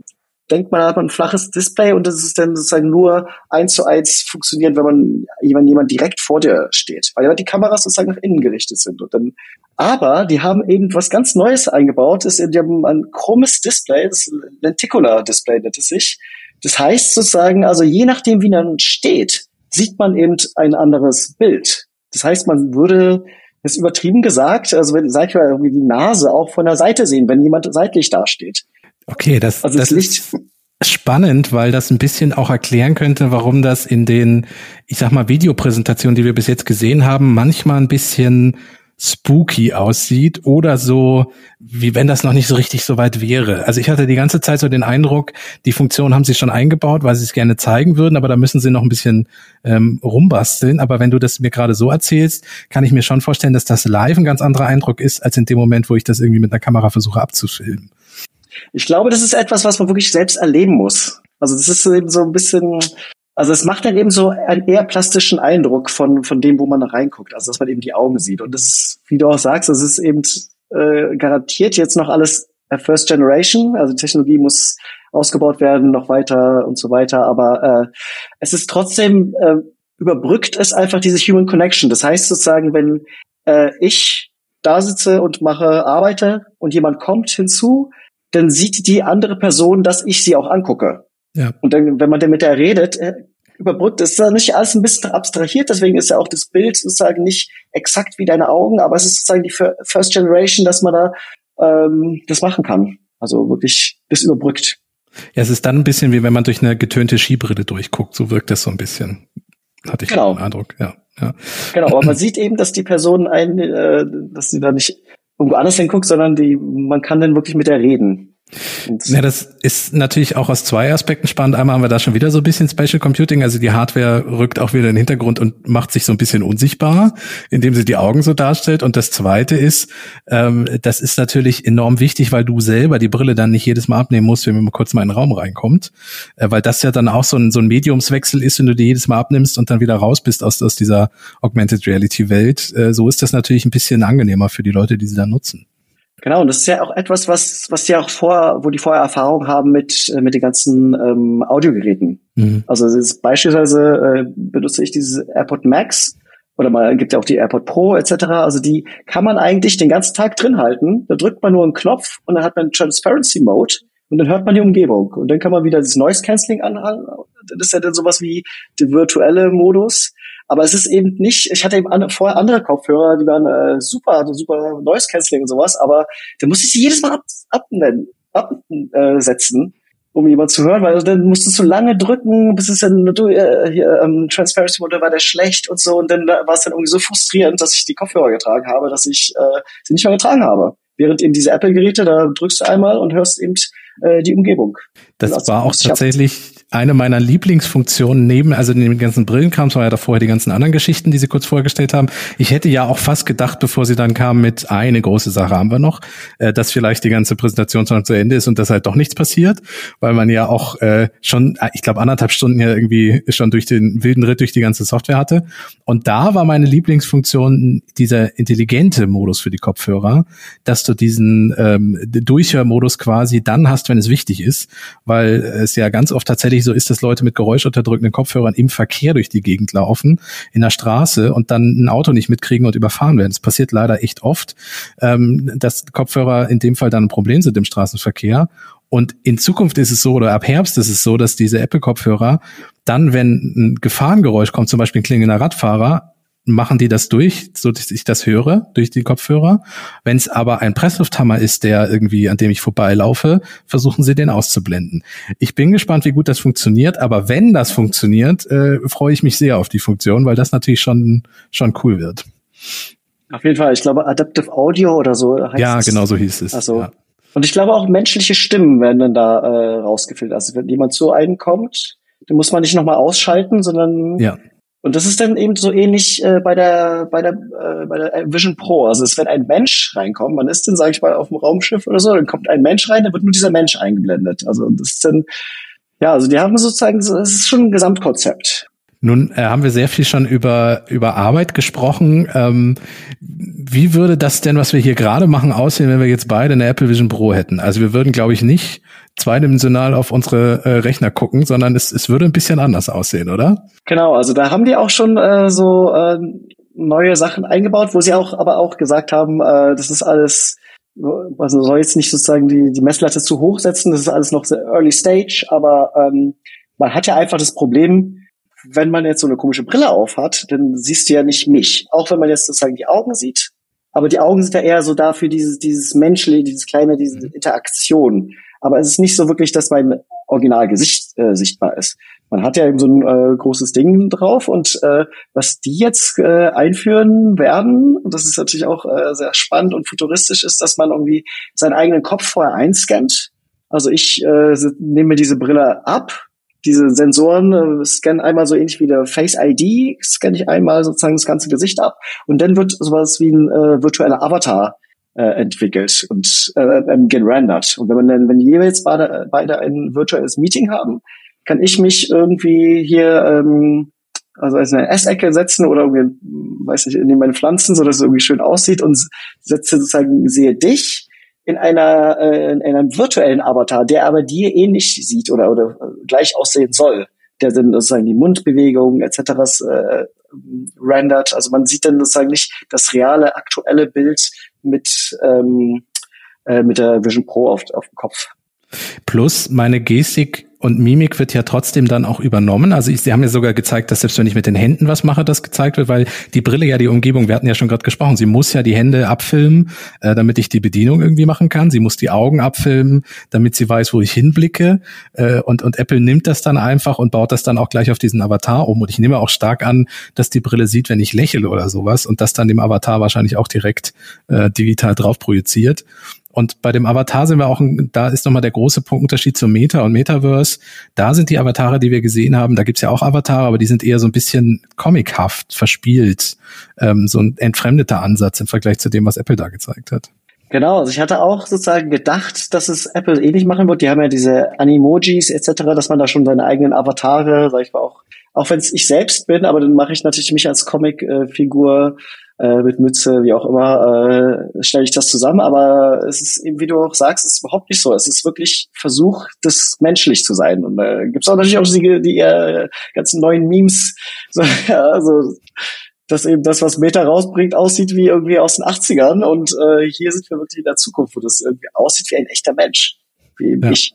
denkt man, hat man ein flaches Display und das ist dann sozusagen nur eins zu eins funktioniert, wenn man wenn jemand direkt vor dir steht, weil die Kameras sozusagen nach innen gerichtet sind. Und dann, aber die haben eben was ganz Neues eingebaut, ist, die haben ein chrommes Display, das Lenticular Display nennt es sich. Das heißt sozusagen, also je nachdem, wie man steht, sieht man eben ein anderes Bild. Das heißt, man würde das ist übertrieben gesagt, also wenn, sag ich mal, irgendwie die Nase auch von der Seite sehen, wenn jemand seitlich dasteht. Okay, das, also das, das ist spannend, weil das ein bisschen auch erklären könnte, warum das in den, ich sag mal, Videopräsentationen, die wir bis jetzt gesehen haben, manchmal ein bisschen spooky aussieht oder so, wie wenn das noch nicht so richtig so weit wäre. Also ich hatte die ganze Zeit so den Eindruck, die Funktion haben sie schon eingebaut, weil sie es gerne zeigen würden, aber da müssen sie noch ein bisschen ähm, rumbasteln. Aber wenn du das mir gerade so erzählst, kann ich mir schon vorstellen, dass das live ein ganz anderer Eindruck ist, als in dem Moment, wo ich das irgendwie mit einer Kamera versuche abzufilmen. Ich glaube, das ist etwas, was man wirklich selbst erleben muss. Also das ist eben so ein bisschen, also es macht dann eben so einen eher plastischen Eindruck von, von dem, wo man da reinguckt. Also dass man eben die Augen sieht. Und das wie du auch sagst, das ist eben äh, garantiert jetzt noch alles First Generation. Also Technologie muss ausgebaut werden, noch weiter und so weiter. Aber äh, es ist trotzdem, äh, überbrückt es einfach diese Human Connection. Das heißt sozusagen, wenn äh, ich da sitze und mache, arbeite und jemand kommt hinzu, dann sieht die andere Person, dass ich sie auch angucke. Ja. Und dann, wenn man dann mit der redet, äh, überbrückt, ist da nicht alles ein bisschen abstrahiert, deswegen ist ja auch das Bild sozusagen nicht exakt wie deine Augen, aber es ist sozusagen die First Generation, dass man da ähm, das machen kann. Also wirklich das überbrückt. Ja, es ist dann ein bisschen wie wenn man durch eine getönte Skibrille durchguckt, so wirkt das so ein bisschen. Hatte ich genau. den Eindruck, ja. ja. Genau, aber man sieht eben, dass die Person ein, äh, dass sie da nicht irgendwo anders hinguckt, sondern die, man kann dann wirklich mit der reden. Ja, das ist natürlich auch aus zwei Aspekten spannend. Einmal haben wir da schon wieder so ein bisschen Spatial Computing, also die Hardware rückt auch wieder in den Hintergrund und macht sich so ein bisschen unsichtbar, indem sie die Augen so darstellt. Und das zweite ist, ähm, das ist natürlich enorm wichtig, weil du selber die Brille dann nicht jedes Mal abnehmen musst, wenn man kurz mal in den Raum reinkommt, äh, weil das ja dann auch so ein, so ein Mediumswechsel ist, wenn du die jedes Mal abnimmst und dann wieder raus bist aus, aus dieser Augmented Reality Welt. Äh, so ist das natürlich ein bisschen angenehmer für die Leute, die sie da nutzen. Genau, und das ist ja auch etwas, was, was die auch vor, wo die vorher Erfahrung haben mit, äh, mit den ganzen ähm, Audiogeräten. Mhm. Also ist, beispielsweise äh, benutze ich dieses AirPod Max oder mal gibt ja auch die AirPod Pro etc. Also die kann man eigentlich den ganzen Tag drin halten. Da drückt man nur einen Knopf und dann hat man Transparency Mode und dann hört man die Umgebung und dann kann man wieder das Noise Cancelling anhalten. Das ist ja dann sowas wie der virtuelle Modus. Aber es ist eben nicht, ich hatte eben an, vorher andere Kopfhörer, die waren äh, super, super Noise Cancelling und sowas, aber da musste ich sie jedes Mal absetzen, ab, äh, um jemand zu hören, weil dann musstest du lange drücken, bis es dann du, äh, hier, ähm, Transparency Mode war der schlecht und so und dann war es dann irgendwie so frustrierend, dass ich die Kopfhörer getragen habe, dass ich äh, sie nicht mehr getragen habe. Während eben diese Apple-Geräte, da drückst du einmal und hörst eben äh, die Umgebung. Das also, war auch tatsächlich eine meiner Lieblingsfunktionen neben, also neben den ganzen Brillenkrams war ja da vorher die ganzen anderen Geschichten, die sie kurz vorgestellt haben. Ich hätte ja auch fast gedacht, bevor sie dann kamen mit eine große Sache haben wir noch, äh, dass vielleicht die ganze Präsentation schon zu Ende ist und dass halt doch nichts passiert, weil man ja auch äh, schon, äh, ich glaube, anderthalb Stunden ja irgendwie schon durch den wilden Ritt durch die ganze Software hatte. Und da war meine Lieblingsfunktion dieser intelligente Modus für die Kopfhörer, dass du diesen ähm, Durchhörmodus quasi dann hast, wenn es wichtig ist, weil es ja ganz oft tatsächlich so ist, dass Leute mit geräuschunterdrückenden Kopfhörern im Verkehr durch die Gegend laufen, in der Straße und dann ein Auto nicht mitkriegen und überfahren werden. Das passiert leider echt oft, ähm, dass Kopfhörer in dem Fall dann ein Problem sind im Straßenverkehr. Und in Zukunft ist es so, oder ab Herbst ist es so, dass diese Apple-Kopfhörer dann, wenn ein Gefahrengeräusch kommt, zum Beispiel ein klingender Radfahrer, machen die das durch, so dass ich das höre, durch die Kopfhörer. Wenn es aber ein Presslufthammer ist, der irgendwie, an dem ich vorbeilaufe, versuchen sie den auszublenden. Ich bin gespannt, wie gut das funktioniert, aber wenn das funktioniert, äh, freue ich mich sehr auf die Funktion, weil das natürlich schon, schon cool wird. Auf jeden Fall, ich glaube Adaptive Audio oder so heißt Ja, es. genau so hieß es. Also, ja. Und ich glaube auch menschliche Stimmen werden dann da äh, rausgefiltert. Also wenn jemand zu einem kommt, dann muss man nicht nochmal ausschalten, sondern ja und das ist dann eben so ähnlich äh, bei der bei der äh, bei der Vision Pro. Also es wird ein Mensch reinkommen, man ist dann sage ich mal auf dem Raumschiff oder so, dann kommt ein Mensch rein, dann wird nur dieser Mensch eingeblendet. Also das ist dann ja, also die haben sozusagen, es ist schon ein Gesamtkonzept. Nun äh, haben wir sehr viel schon über über Arbeit gesprochen. Ähm, wie würde das denn, was wir hier gerade machen, aussehen, wenn wir jetzt beide eine Apple Vision Pro hätten? Also wir würden, glaube ich, nicht zweidimensional auf unsere äh, Rechner gucken, sondern es, es würde ein bisschen anders aussehen, oder? Genau, also da haben die auch schon äh, so äh, neue Sachen eingebaut, wo sie auch aber auch gesagt haben, äh, das ist alles, also soll jetzt nicht sozusagen die, die Messlatte zu hoch setzen, das ist alles noch sehr early stage, aber ähm, man hat ja einfach das Problem, wenn man jetzt so eine komische Brille auf hat, dann siehst du ja nicht mich. Auch wenn man jetzt sozusagen die Augen sieht, aber die Augen sind ja eher so dafür dieses, dieses menschliche, dieses kleine, diese mhm. Interaktion aber es ist nicht so wirklich, dass mein Originalgesicht äh, sichtbar ist. Man hat ja eben so ein äh, großes Ding drauf und äh, was die jetzt äh, einführen werden, und das ist natürlich auch äh, sehr spannend und futuristisch, ist, dass man irgendwie seinen eigenen Kopf vorher einscannt. Also ich äh, nehme mir diese Brille ab, diese Sensoren äh, scannen einmal so ähnlich wie der Face ID, scanne ich einmal sozusagen das ganze Gesicht ab und dann wird sowas wie ein äh, virtueller Avatar äh, entwickelt und äh, ähm, gerendert. Und wenn man dann, wenn jeweils beide, beide ein virtuelles Meeting haben, kann ich mich irgendwie hier ähm, also als eine Essecke setzen oder irgendwie, weiß nicht, in meine Pflanzen, so dass es irgendwie schön aussieht und setze sozusagen, sehe dich in einer, äh, in einem virtuellen Avatar, der aber dir ähnlich sieht oder, oder gleich aussehen soll, der dann sozusagen die Mundbewegungen etc. Äh, rendert. Also man sieht dann sozusagen nicht das reale, aktuelle Bild mit, ähm, äh, mit der Vision Pro auf, auf dem Kopf. Plus meine Gestik und Mimik wird ja trotzdem dann auch übernommen. Also ich, Sie haben ja sogar gezeigt, dass selbst wenn ich mit den Händen was mache, das gezeigt wird, weil die Brille ja die Umgebung, wir hatten ja schon gerade gesprochen, sie muss ja die Hände abfilmen, äh, damit ich die Bedienung irgendwie machen kann. Sie muss die Augen abfilmen, damit sie weiß, wo ich hinblicke. Äh, und, und Apple nimmt das dann einfach und baut das dann auch gleich auf diesen Avatar um. Und ich nehme auch stark an, dass die Brille sieht, wenn ich lächle oder sowas und das dann dem Avatar wahrscheinlich auch direkt äh, digital drauf projiziert. Und bei dem Avatar sind wir auch, da ist nochmal der große Punkt Unterschied zum Meta und Metaverse. Da sind die Avatare, die wir gesehen haben, da gibt's ja auch Avatare, aber die sind eher so ein bisschen comichaft, verspielt. Ähm, so ein entfremdeter Ansatz im Vergleich zu dem, was Apple da gezeigt hat. Genau, also ich hatte auch sozusagen gedacht, dass es Apple ähnlich machen wird. Die haben ja diese Animojis etc., dass man da schon seine eigenen Avatare, sag ich mal auch, auch wenn es ich selbst bin, aber dann mache ich natürlich mich als Comic-Figur äh, mit Mütze, wie auch immer, äh, stelle ich das zusammen. Aber es ist eben, wie du auch sagst, es ist überhaupt nicht so. Es ist wirklich Versuch, das menschlich zu sein. Und da äh, gibt es auch natürlich auch die, die äh, ganzen neuen Memes. <laughs> So, ja, also dass eben das, was Meta rausbringt, aussieht wie irgendwie aus den 80ern. Und äh, hier sind wir wirklich in der Zukunft, wo das irgendwie aussieht wie ein echter Mensch. Wie ja. ich.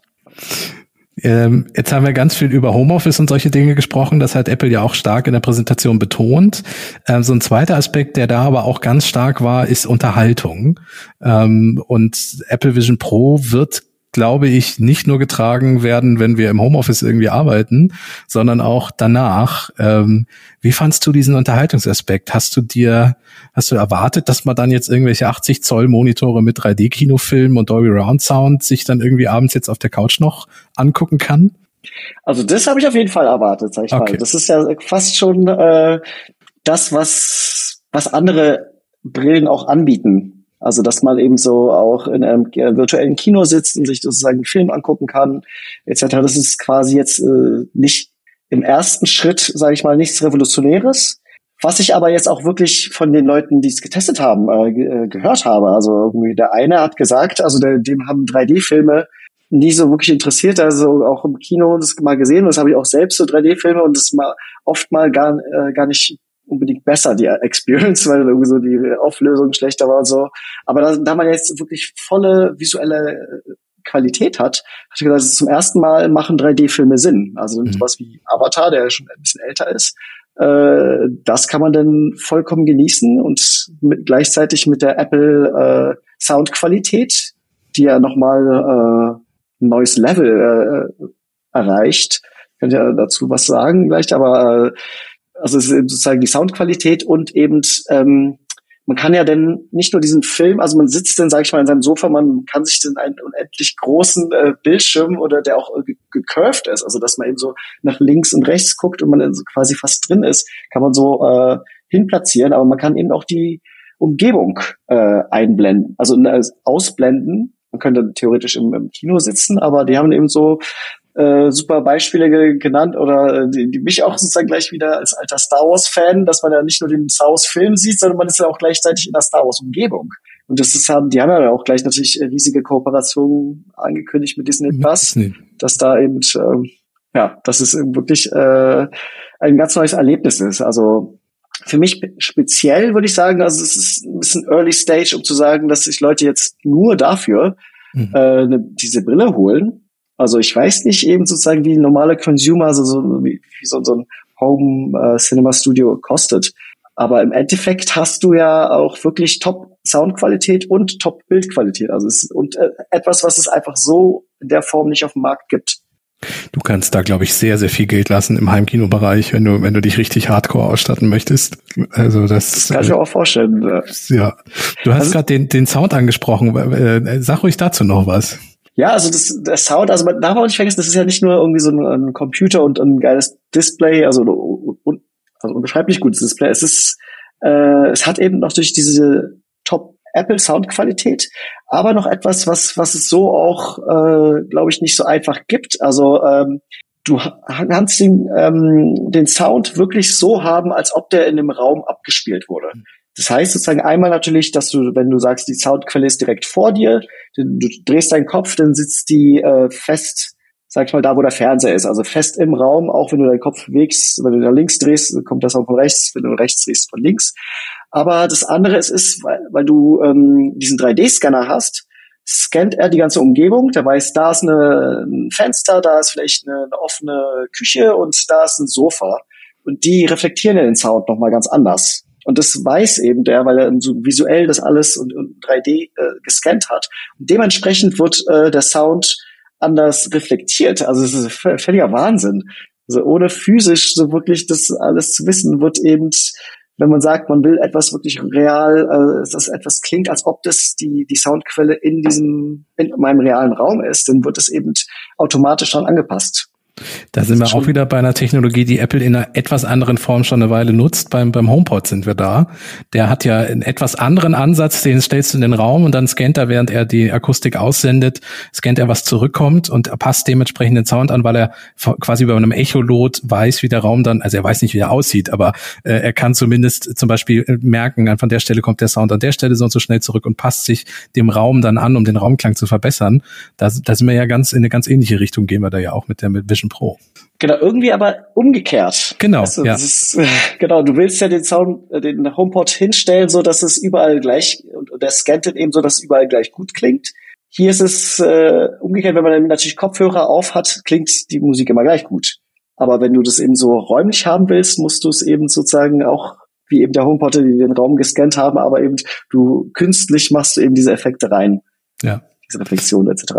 Ähm, jetzt haben wir ganz viel über Homeoffice und solche Dinge gesprochen. Das hat Apple ja auch stark in der Präsentation betont. Ähm, so ein zweiter Aspekt, der da aber auch ganz stark war, ist Unterhaltung. Ähm, und Apple Vision Pro wird glaube ich, nicht nur getragen werden, wenn wir im Homeoffice irgendwie arbeiten, sondern auch danach. Ähm, wie fandst du diesen Unterhaltungsaspekt? Hast du dir, hast du erwartet, dass man dann jetzt irgendwelche 80 Zoll Monitore mit 3D-Kinofilmen und Dolby Round Sound sich dann irgendwie abends jetzt auf der Couch noch angucken kann? Also das habe ich auf jeden Fall erwartet, sag ich okay. mal. Das ist ja fast schon äh, das, was was andere Brillen auch anbieten. Also, dass man eben so auch in einem virtuellen Kino sitzt und sich sozusagen einen Film angucken kann, etc. Das ist quasi jetzt äh, nicht im ersten Schritt, sage ich mal, nichts Revolutionäres. Was ich aber jetzt auch wirklich von den Leuten, die es getestet haben, äh, äh gehört habe. Also irgendwie der eine hat gesagt, also der, dem haben 3D-Filme nie so wirklich interessiert, also auch im Kino das mal gesehen und das habe ich auch selbst so 3D-Filme und das mal oft mal gar, äh, gar nicht unbedingt besser, die Experience, weil irgendwie so die Auflösung schlechter war und so. Aber da, da man jetzt wirklich volle visuelle äh, Qualität hat, hat ich gesagt, zum ersten Mal machen 3D-Filme Sinn. Also mhm. sowas wie Avatar, der schon ein bisschen älter ist, äh, das kann man dann vollkommen genießen und mit, gleichzeitig mit der Apple äh, Soundqualität, die ja nochmal äh, ein neues Level äh, erreicht. Ich könnte ja dazu was sagen gleich, aber äh, also sozusagen die Soundqualität und eben ähm, man kann ja dann nicht nur diesen Film, also man sitzt dann, sage ich mal, in seinem Sofa, man kann sich dann einen unendlich großen äh, Bildschirm oder der auch äh, gecurved ist, also dass man eben so nach links und rechts guckt und man dann so quasi fast drin ist, kann man so äh, hinplatzieren, aber man kann eben auch die Umgebung äh, einblenden, also äh, ausblenden. Man könnte theoretisch im, im Kino sitzen, aber die haben eben so äh, super Beispiele ge genannt oder äh, die, die mich auch sozusagen gleich wieder als alter Star Wars Fan, dass man ja nicht nur den Star Wars Film sieht, sondern man ist ja auch gleichzeitig in der Star Wars Umgebung. Und das ist haben, die haben ja auch gleich natürlich riesige Kooperationen angekündigt mit Disney Plus, dass da eben äh, ja, dass es wirklich äh, ein ganz neues Erlebnis ist. Also für mich speziell würde ich sagen, also es ist ein bisschen Early Stage, um zu sagen, dass sich Leute jetzt nur dafür mhm. äh, ne, diese Brille holen. Also ich weiß nicht eben sozusagen, wie normale Consumer, also so wie, wie so, so ein Home äh, Cinema Studio kostet. Aber im Endeffekt hast du ja auch wirklich Top Soundqualität und Top Bildqualität. Also es ist und äh, etwas, was es einfach so in der Form nicht auf dem Markt gibt. Du kannst da, glaube ich, sehr, sehr viel Geld lassen im Heimkinobereich, wenn du, wenn du dich richtig hardcore ausstatten möchtest. Also das, das kann ich mir auch vorstellen. Ja. Du hast also, gerade den, den Sound angesprochen. Äh, sag ruhig dazu noch was. Ja, also das, der Sound, also man darf auch nicht vergessen, das ist ja nicht nur irgendwie so ein, ein Computer und ein geiles Display, also, un, also unbeschreiblich gutes Display. Es ist, äh, es hat eben noch durch diese Top Apple Soundqualität, aber noch etwas, was was es so auch, äh, glaube ich, nicht so einfach gibt. Also ähm, du kannst den, ähm, den Sound wirklich so haben, als ob der in dem Raum abgespielt wurde. Das heißt sozusagen einmal natürlich, dass du, wenn du sagst, die Soundquelle ist direkt vor dir, du, drehst deinen Kopf, dann sitzt die äh, fest, sag ich mal, da, wo der Fernseher ist, also fest im Raum, auch wenn du deinen Kopf bewegst, wenn du nach links drehst, kommt das auch von rechts, wenn du rechts drehst, von links. Aber das andere es ist, weil, weil du ähm, diesen 3D-Scanner hast, scannt er die ganze Umgebung, der weiß, da ist eine, ein Fenster, da ist vielleicht eine, eine offene Küche und da ist ein Sofa. Und die reflektieren ja den Sound nochmal ganz anders. Und das weiß eben der, weil er so visuell das alles und, und 3D äh, gescannt hat. Und dementsprechend wird äh, der Sound anders reflektiert. Also es ist völliger Wahnsinn. Also ohne physisch so wirklich das alles zu wissen, wird eben, wenn man sagt, man will etwas wirklich real, äh, dass etwas klingt, als ob das die, die Soundquelle in diesem, in meinem realen Raum ist, dann wird es eben automatisch schon angepasst. Da sind wir auch wieder bei einer Technologie, die Apple in einer etwas anderen Form schon eine Weile nutzt. Beim, beim HomePod sind wir da. Der hat ja einen etwas anderen Ansatz, den stellst du in den Raum und dann scannt er, während er die Akustik aussendet, scannt er, was zurückkommt und passt dementsprechend den Sound an, weil er quasi über einem Echolot weiß, wie der Raum dann, also er weiß nicht, wie er aussieht, aber äh, er kann zumindest zum Beispiel merken, von der Stelle kommt der Sound an der Stelle so und so schnell zurück und passt sich dem Raum dann an, um den Raumklang zu verbessern. Da, da sind wir ja ganz in eine ganz ähnliche Richtung, gehen wir da ja auch mit der mit Vision Pro. Genau, irgendwie aber umgekehrt. Genau, weißt ja. Ist, <laughs> genau, du willst ja den Sound, äh, den HomePod hinstellen, so dass es überall gleich und, und der scannt den eben so, dass es überall gleich gut klingt. Hier ist es äh, umgekehrt, wenn man dann natürlich Kopfhörer auf hat, klingt die Musik immer gleich gut. Aber wenn du das eben so räumlich haben willst, musst du es eben sozusagen auch wie eben der HomePod, die den Raum gescannt haben, aber eben du künstlich machst du eben diese Effekte rein. Ja. Diese Reflexion etc.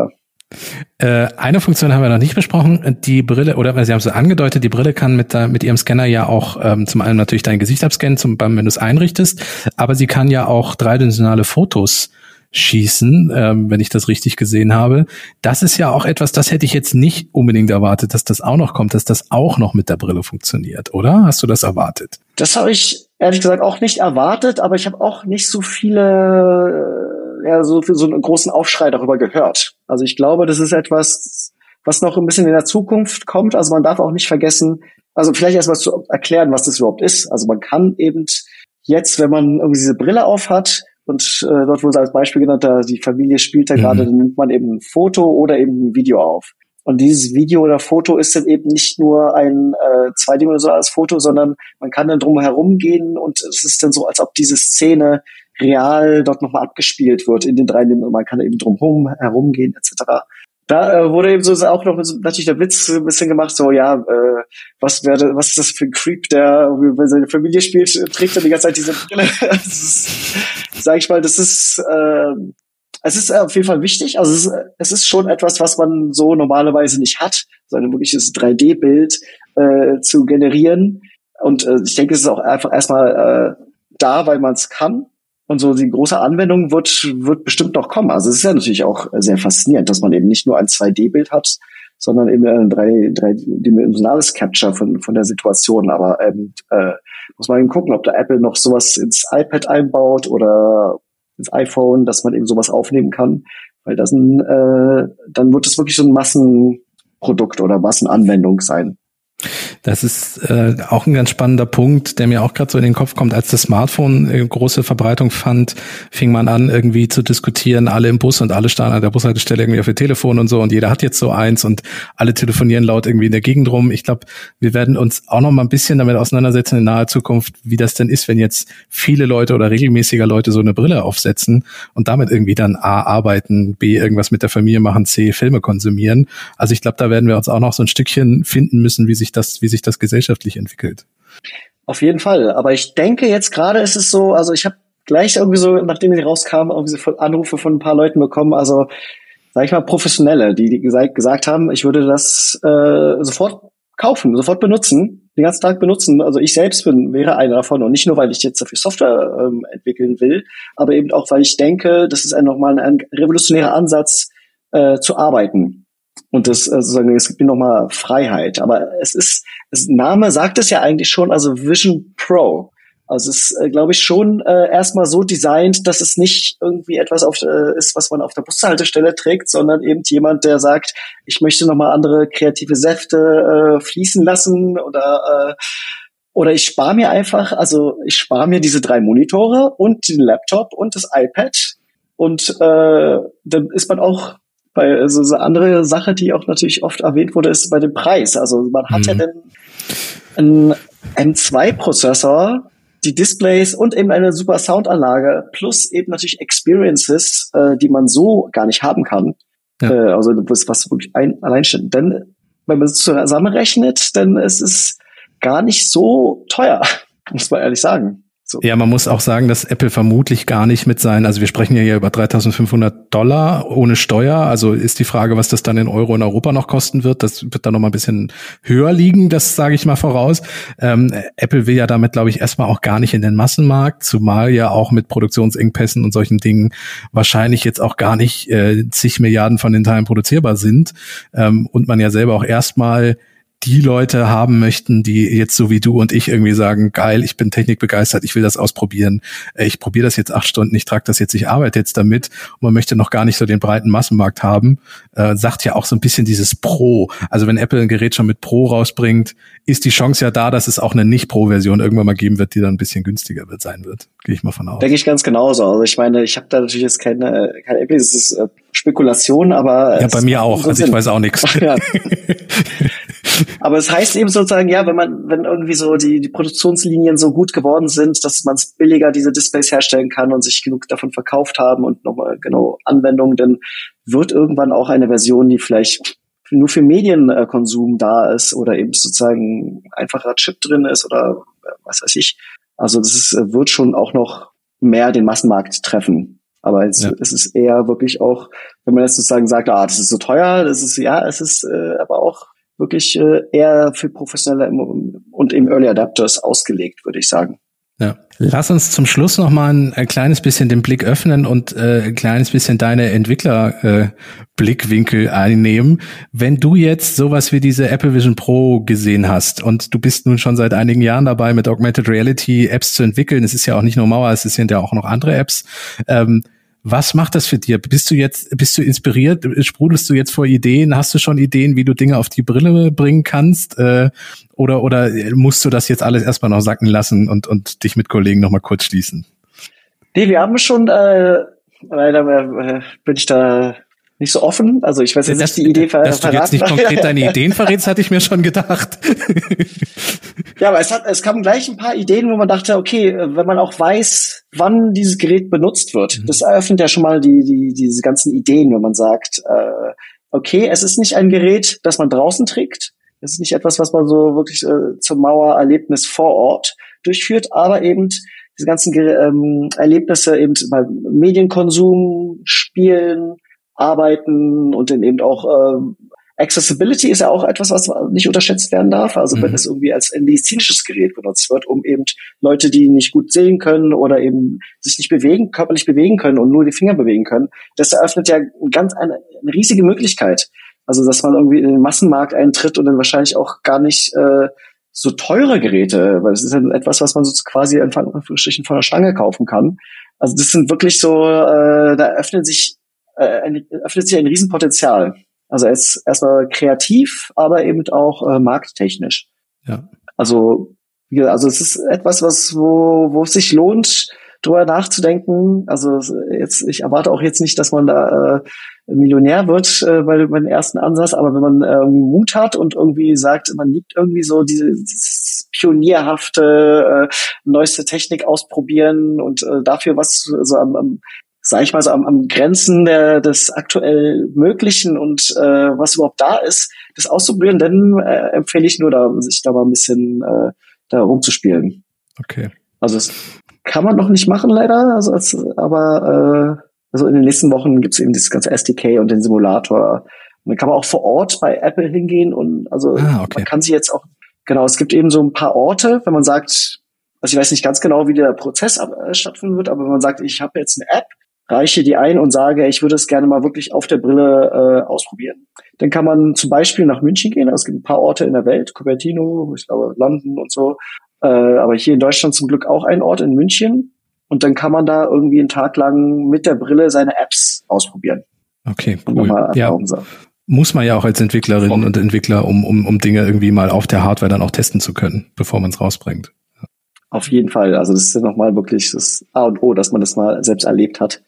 Äh, eine Funktion haben wir noch nicht besprochen. Die Brille, oder Sie haben es angedeutet, die Brille kann mit, mit ihrem Scanner ja auch ähm, zum einen natürlich dein Gesicht abscannen, zum, wenn du es einrichtest, aber sie kann ja auch dreidimensionale Fotos schießen, ähm, wenn ich das richtig gesehen habe. Das ist ja auch etwas, das hätte ich jetzt nicht unbedingt erwartet, dass das auch noch kommt, dass das auch noch mit der Brille funktioniert, oder? Hast du das erwartet? Das habe ich ehrlich gesagt auch nicht erwartet, aber ich habe auch nicht so viele ja, so so einen großen Aufschrei darüber gehört. Also ich glaube, das ist etwas, was noch ein bisschen in der Zukunft kommt. Also man darf auch nicht vergessen, also vielleicht erstmal zu erklären, was das überhaupt ist. Also man kann eben jetzt, wenn man irgendwie diese Brille auf hat und äh, dort wurde als Beispiel genannt, da die Familie spielt da mhm. gerade, dann nimmt man eben ein Foto oder eben ein Video auf. Und dieses Video oder Foto ist dann eben nicht nur ein äh, zweidimensionales Foto, sondern man kann dann drum herum gehen und es ist dann so, als ob diese Szene real dort nochmal abgespielt wird in den drei und man kann eben drumherum herumgehen etc. Da äh, wurde eben so auch noch natürlich der Witz ein bisschen gemacht, so ja, äh, was wäre, was ist das für ein Creep, der wenn seine Familie spielt, trägt er die ganze Zeit diese Brille. <laughs> sag ich mal, das ist äh, es ist auf jeden Fall wichtig. Also es ist, es ist schon etwas, was man so normalerweise nicht hat, so ein wirkliches 3D-Bild äh, zu generieren. Und äh, ich denke, es ist auch einfach erstmal äh, da, weil man es kann. Und so die große Anwendung wird, wird bestimmt noch kommen. Also es ist ja natürlich auch sehr faszinierend, dass man eben nicht nur ein 2D-Bild hat, sondern eben ein drei, dreidimensionales Capture von, von der Situation. Aber ähm, äh, muss man eben gucken, ob der Apple noch sowas ins iPad einbaut oder ins iPhone, dass man eben sowas aufnehmen kann. Weil das ein, äh, dann wird es wirklich so ein Massenprodukt oder Massenanwendung sein. Das ist äh, auch ein ganz spannender Punkt, der mir auch gerade so in den Kopf kommt. Als das Smartphone äh, große Verbreitung fand, fing man an, irgendwie zu diskutieren, alle im Bus und alle standen an der Bushaltestelle irgendwie auf ihr Telefon und so und jeder hat jetzt so eins und alle telefonieren laut irgendwie in der Gegend rum. Ich glaube, wir werden uns auch noch mal ein bisschen damit auseinandersetzen in naher Zukunft, wie das denn ist, wenn jetzt viele Leute oder regelmäßiger Leute so eine Brille aufsetzen und damit irgendwie dann A arbeiten, B irgendwas mit der Familie machen, C Filme konsumieren. Also ich glaube, da werden wir uns auch noch so ein Stückchen finden müssen, wie sich sich das, wie sich das gesellschaftlich entwickelt. Auf jeden Fall. Aber ich denke jetzt gerade ist es so, also ich habe gleich irgendwie so, nachdem ich rauskam, irgendwie so Anrufe von ein paar Leuten bekommen, also sag ich mal Professionelle, die, die gesagt, gesagt haben, ich würde das äh, sofort kaufen, sofort benutzen, den ganzen Tag benutzen. Also ich selbst bin, wäre einer davon und nicht nur, weil ich jetzt dafür Software ähm, entwickeln will, aber eben auch, weil ich denke, das ist ein, nochmal ein revolutionärer Ansatz äh, zu arbeiten. Und das äh, sozusagen, es gibt mir nochmal Freiheit. Aber es ist, das Name sagt es ja eigentlich schon, also Vision Pro. Also es ist, äh, glaube ich, schon äh, erstmal so designt, dass es nicht irgendwie etwas auf, äh, ist, was man auf der Bushaltestelle trägt, sondern eben jemand, der sagt, ich möchte nochmal andere kreative Säfte äh, fließen lassen oder äh, oder ich spare mir einfach, also ich spare mir diese drei Monitore und den Laptop und das iPad und äh, dann ist man auch weil also so eine andere Sache, die auch natürlich oft erwähnt wurde, ist bei dem Preis. Also man hat mhm. ja dann einen M2-Prozessor, die Displays und eben eine super Soundanlage plus eben natürlich Experiences, äh, die man so gar nicht haben kann. Ja. Äh, also was, was wirklich ein, alleinstehend. Denn wenn man es zusammenrechnet, dann ist es gar nicht so teuer, <laughs> muss man ehrlich sagen. So. Ja, man muss auch sagen, dass Apple vermutlich gar nicht mit seinen, also wir sprechen ja hier über 3.500 Dollar ohne Steuer. Also ist die Frage, was das dann in Euro in Europa noch kosten wird. Das wird dann noch mal ein bisschen höher liegen. Das sage ich mal voraus. Ähm, Apple will ja damit, glaube ich, erstmal auch gar nicht in den Massenmarkt, zumal ja auch mit Produktionsengpässen und solchen Dingen wahrscheinlich jetzt auch gar nicht äh, zig Milliarden von den Teilen produzierbar sind ähm, und man ja selber auch erstmal die Leute haben möchten, die jetzt so wie du und ich irgendwie sagen, geil, ich bin technikbegeistert, ich will das ausprobieren, äh, ich probiere das jetzt acht Stunden, ich trage das jetzt, ich arbeite jetzt damit und man möchte noch gar nicht so den breiten Massenmarkt haben, äh, sagt ja auch so ein bisschen dieses Pro. Also wenn Apple ein Gerät schon mit Pro rausbringt, ist die Chance ja da, dass es auch eine Nicht-Pro-Version irgendwann mal geben wird, die dann ein bisschen günstiger wird sein wird. Gehe ich mal von aus. Denke ich ganz genauso. Also ich meine, ich habe da natürlich jetzt keine, keine Apple, das ist äh, Spekulation, aber ja, bei mir auch. Also ich weiß auch nichts. Ja. <laughs> Aber es heißt eben sozusagen, ja, wenn man, wenn irgendwie so die, die Produktionslinien so gut geworden sind, dass man es billiger diese Displays herstellen kann und sich genug davon verkauft haben und nochmal genau Anwendungen, dann wird irgendwann auch eine Version, die vielleicht nur für Medienkonsum da ist oder eben sozusagen einfacher Chip drin ist oder was weiß ich. Also das ist, wird schon auch noch mehr den Massenmarkt treffen. Aber es, ja. es ist eher wirklich auch, wenn man jetzt sozusagen sagt, ah, das ist so teuer, das ist ja, es ist äh, aber auch wirklich äh, eher für Professionelle und eben Early Adapters ausgelegt, würde ich sagen. Ja. Lass uns zum Schluss noch mal ein, ein kleines bisschen den Blick öffnen und äh, ein kleines bisschen deine Entwicklerblickwinkel äh, einnehmen. Wenn du jetzt sowas wie diese Apple Vision Pro gesehen hast und du bist nun schon seit einigen Jahren dabei, mit Augmented Reality Apps zu entwickeln, es ist ja auch nicht nur Mauer, es sind ja auch noch andere Apps. Ähm, was macht das für dir? Bist du jetzt, bist du inspiriert? Sprudelst du jetzt vor Ideen? Hast du schon Ideen, wie du Dinge auf die Brille bringen kannst? Äh, oder, oder musst du das jetzt alles erstmal noch sacken lassen und, und dich mit Kollegen nochmal kurz schließen? Nee, wir haben schon, äh, leider äh, bin ich da nicht so offen. Also ich weiß jetzt das, nicht die Idee ver Dass du jetzt nicht konkret <laughs> deine Ideen verrätst, hatte ich mir schon gedacht. ja, aber es hat, es kamen gleich ein paar Ideen, wo man dachte, okay, wenn man auch weiß, wann dieses Gerät benutzt wird, mhm. das eröffnet ja schon mal die, die, diese ganzen Ideen, wenn man sagt, äh, okay, es ist nicht ein Gerät, das man draußen trägt. Es ist nicht etwas, was man so wirklich äh, zum Mauererlebnis vor Ort durchführt, aber eben diese ganzen ähm, Erlebnisse eben beim Medienkonsum, Spielen, Arbeiten und dann eben auch ähm, Accessibility ist ja auch etwas, was nicht unterschätzt werden darf. Also mhm. wenn es irgendwie als ein medizinisches Gerät benutzt wird, um eben Leute, die nicht gut sehen können oder eben sich nicht bewegen, körperlich bewegen können und nur die Finger bewegen können, das eröffnet ja ganz eine, eine riesige Möglichkeit. Also dass man irgendwie in den Massenmarkt eintritt und dann wahrscheinlich auch gar nicht äh, so teure Geräte, weil es ist ja etwas, was man so quasi in Anführungsstrichen von der Stange kaufen kann. Also das sind wirklich so, äh, da öffnet sich äh, öffnet sich ein Riesenpotenzial. Also er ist erstmal kreativ, aber eben auch äh, markttechnisch. Ja. Also, also es ist etwas, was wo, wo es sich lohnt, drüber nachzudenken. Also jetzt, ich erwarte auch jetzt nicht, dass man da äh, Millionär wird äh, bei, bei dem ersten Ansatz, aber wenn man äh, irgendwie Mut hat und irgendwie sagt, man liebt irgendwie so diese, dieses pionierhafte, äh, neueste Technik ausprobieren und äh, dafür was so am, am sage ich mal so am, am Grenzen der, des aktuell Möglichen und äh, was überhaupt da ist, das auszuprobieren, dann äh, empfehle ich nur, da sich da mal ein bisschen äh, da rumzuspielen. Okay. Also das kann man noch nicht machen leider, also als, aber äh, also in den nächsten Wochen gibt es eben dieses ganze SDK und den Simulator. Und dann kann man auch vor Ort bei Apple hingehen und also ah, okay. man kann sich jetzt auch genau, es gibt eben so ein paar Orte, wenn man sagt, also ich weiß nicht ganz genau, wie der Prozess äh, stattfinden wird, aber wenn man sagt, ich habe jetzt eine App, reiche die ein und sage, ich würde es gerne mal wirklich auf der Brille äh, ausprobieren. Dann kann man zum Beispiel nach München gehen. Es gibt ein paar Orte in der Welt, Cupertino, ich glaube London und so. Äh, aber hier in Deutschland zum Glück auch ein Ort in München. Und dann kann man da irgendwie einen Tag lang mit der Brille seine Apps ausprobieren. Okay, cool. Ja. Muss man ja auch als Entwicklerin und Entwickler, um, um, um Dinge irgendwie mal auf der Hardware dann auch testen zu können, bevor man es rausbringt. Auf jeden Fall. Also das ist ja nochmal wirklich das A und O, dass man das mal selbst erlebt hat.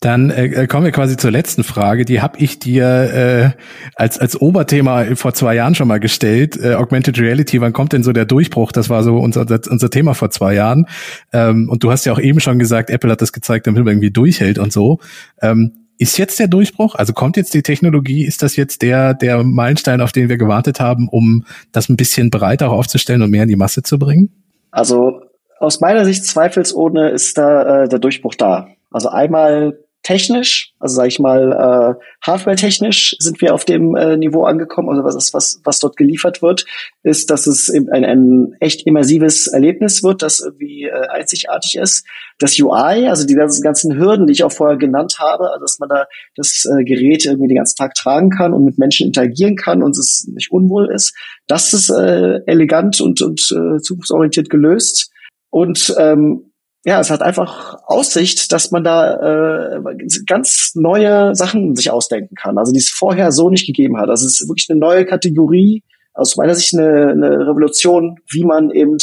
Dann äh, äh, kommen wir quasi zur letzten Frage. Die habe ich dir äh, als als Oberthema vor zwei Jahren schon mal gestellt. Äh, Augmented Reality, wann kommt denn so der Durchbruch? Das war so unser unser Thema vor zwei Jahren. Ähm, und du hast ja auch eben schon gesagt, Apple hat das gezeigt, damit man irgendwie durchhält und so. Ähm, ist jetzt der Durchbruch? Also kommt jetzt die Technologie? Ist das jetzt der der Meilenstein, auf den wir gewartet haben, um das ein bisschen breiter aufzustellen und mehr in die Masse zu bringen? Also aus meiner Sicht zweifelsohne ist da äh, der Durchbruch da. Also einmal technisch, also sage ich mal äh, hardware-technisch sind wir auf dem äh, Niveau angekommen. Also was, was, was dort geliefert wird, ist, dass es ein, ein echt immersives Erlebnis wird, das irgendwie äh, einzigartig ist. Das UI, also die ganzen, Hürden, die ich auch vorher genannt habe, also dass man da das äh, Gerät irgendwie den ganzen Tag tragen kann und mit Menschen interagieren kann und es nicht unwohl ist, das ist äh, elegant und, und äh, zukunftsorientiert gelöst. Und ähm, ja, es hat einfach Aussicht, dass man da äh, ganz neue Sachen sich ausdenken kann. Also die es vorher so nicht gegeben hat. Also es ist wirklich eine neue Kategorie, aus meiner Sicht eine, eine Revolution, wie man eben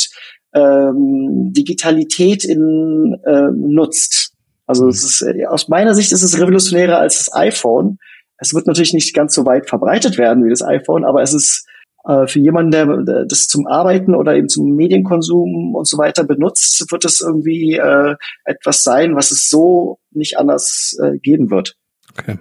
ähm, Digitalität in äh, nutzt. Also es ist äh, aus meiner Sicht ist es revolutionärer als das iPhone. Es wird natürlich nicht ganz so weit verbreitet werden wie das iPhone, aber es ist für jemanden, der das zum Arbeiten oder eben zum Medienkonsum und so weiter benutzt, wird es irgendwie äh, etwas sein, was es so nicht anders äh, geben wird. Okay.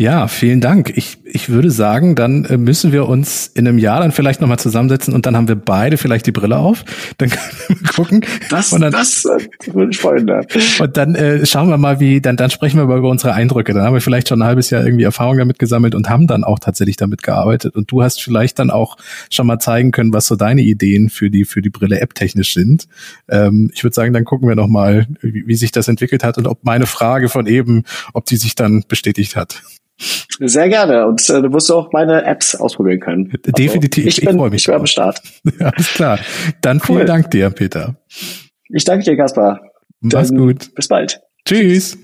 Ja, vielen Dank. Ich, ich würde sagen, dann äh, müssen wir uns in einem Jahr dann vielleicht nochmal zusammensetzen und dann haben wir beide vielleicht die Brille auf. Dann <laughs> können wir gucken. Das, und dann, das äh, würde ich freuen. Und dann äh, schauen wir mal, wie, dann, dann sprechen wir mal über unsere Eindrücke. Dann haben wir vielleicht schon ein halbes Jahr irgendwie Erfahrung damit gesammelt und haben dann auch tatsächlich damit gearbeitet. Und du hast vielleicht dann auch schon mal zeigen können, was so deine Ideen für die, für die Brille App technisch sind. Ähm, ich würde sagen, dann gucken wir nochmal, wie, wie sich das entwickelt hat und ob meine Frage von eben, ob die sich dann bestätigt hat. Sehr gerne. Und äh, du wirst auch meine Apps ausprobieren können. Also, Definitiv. Ich, ich freue mich. Ich bin am Start. <laughs> Ja, alles klar. Dann cool. vielen Dank dir, Peter. Ich danke dir, Kaspar. Mach's gut. Bis bald. Tschüss.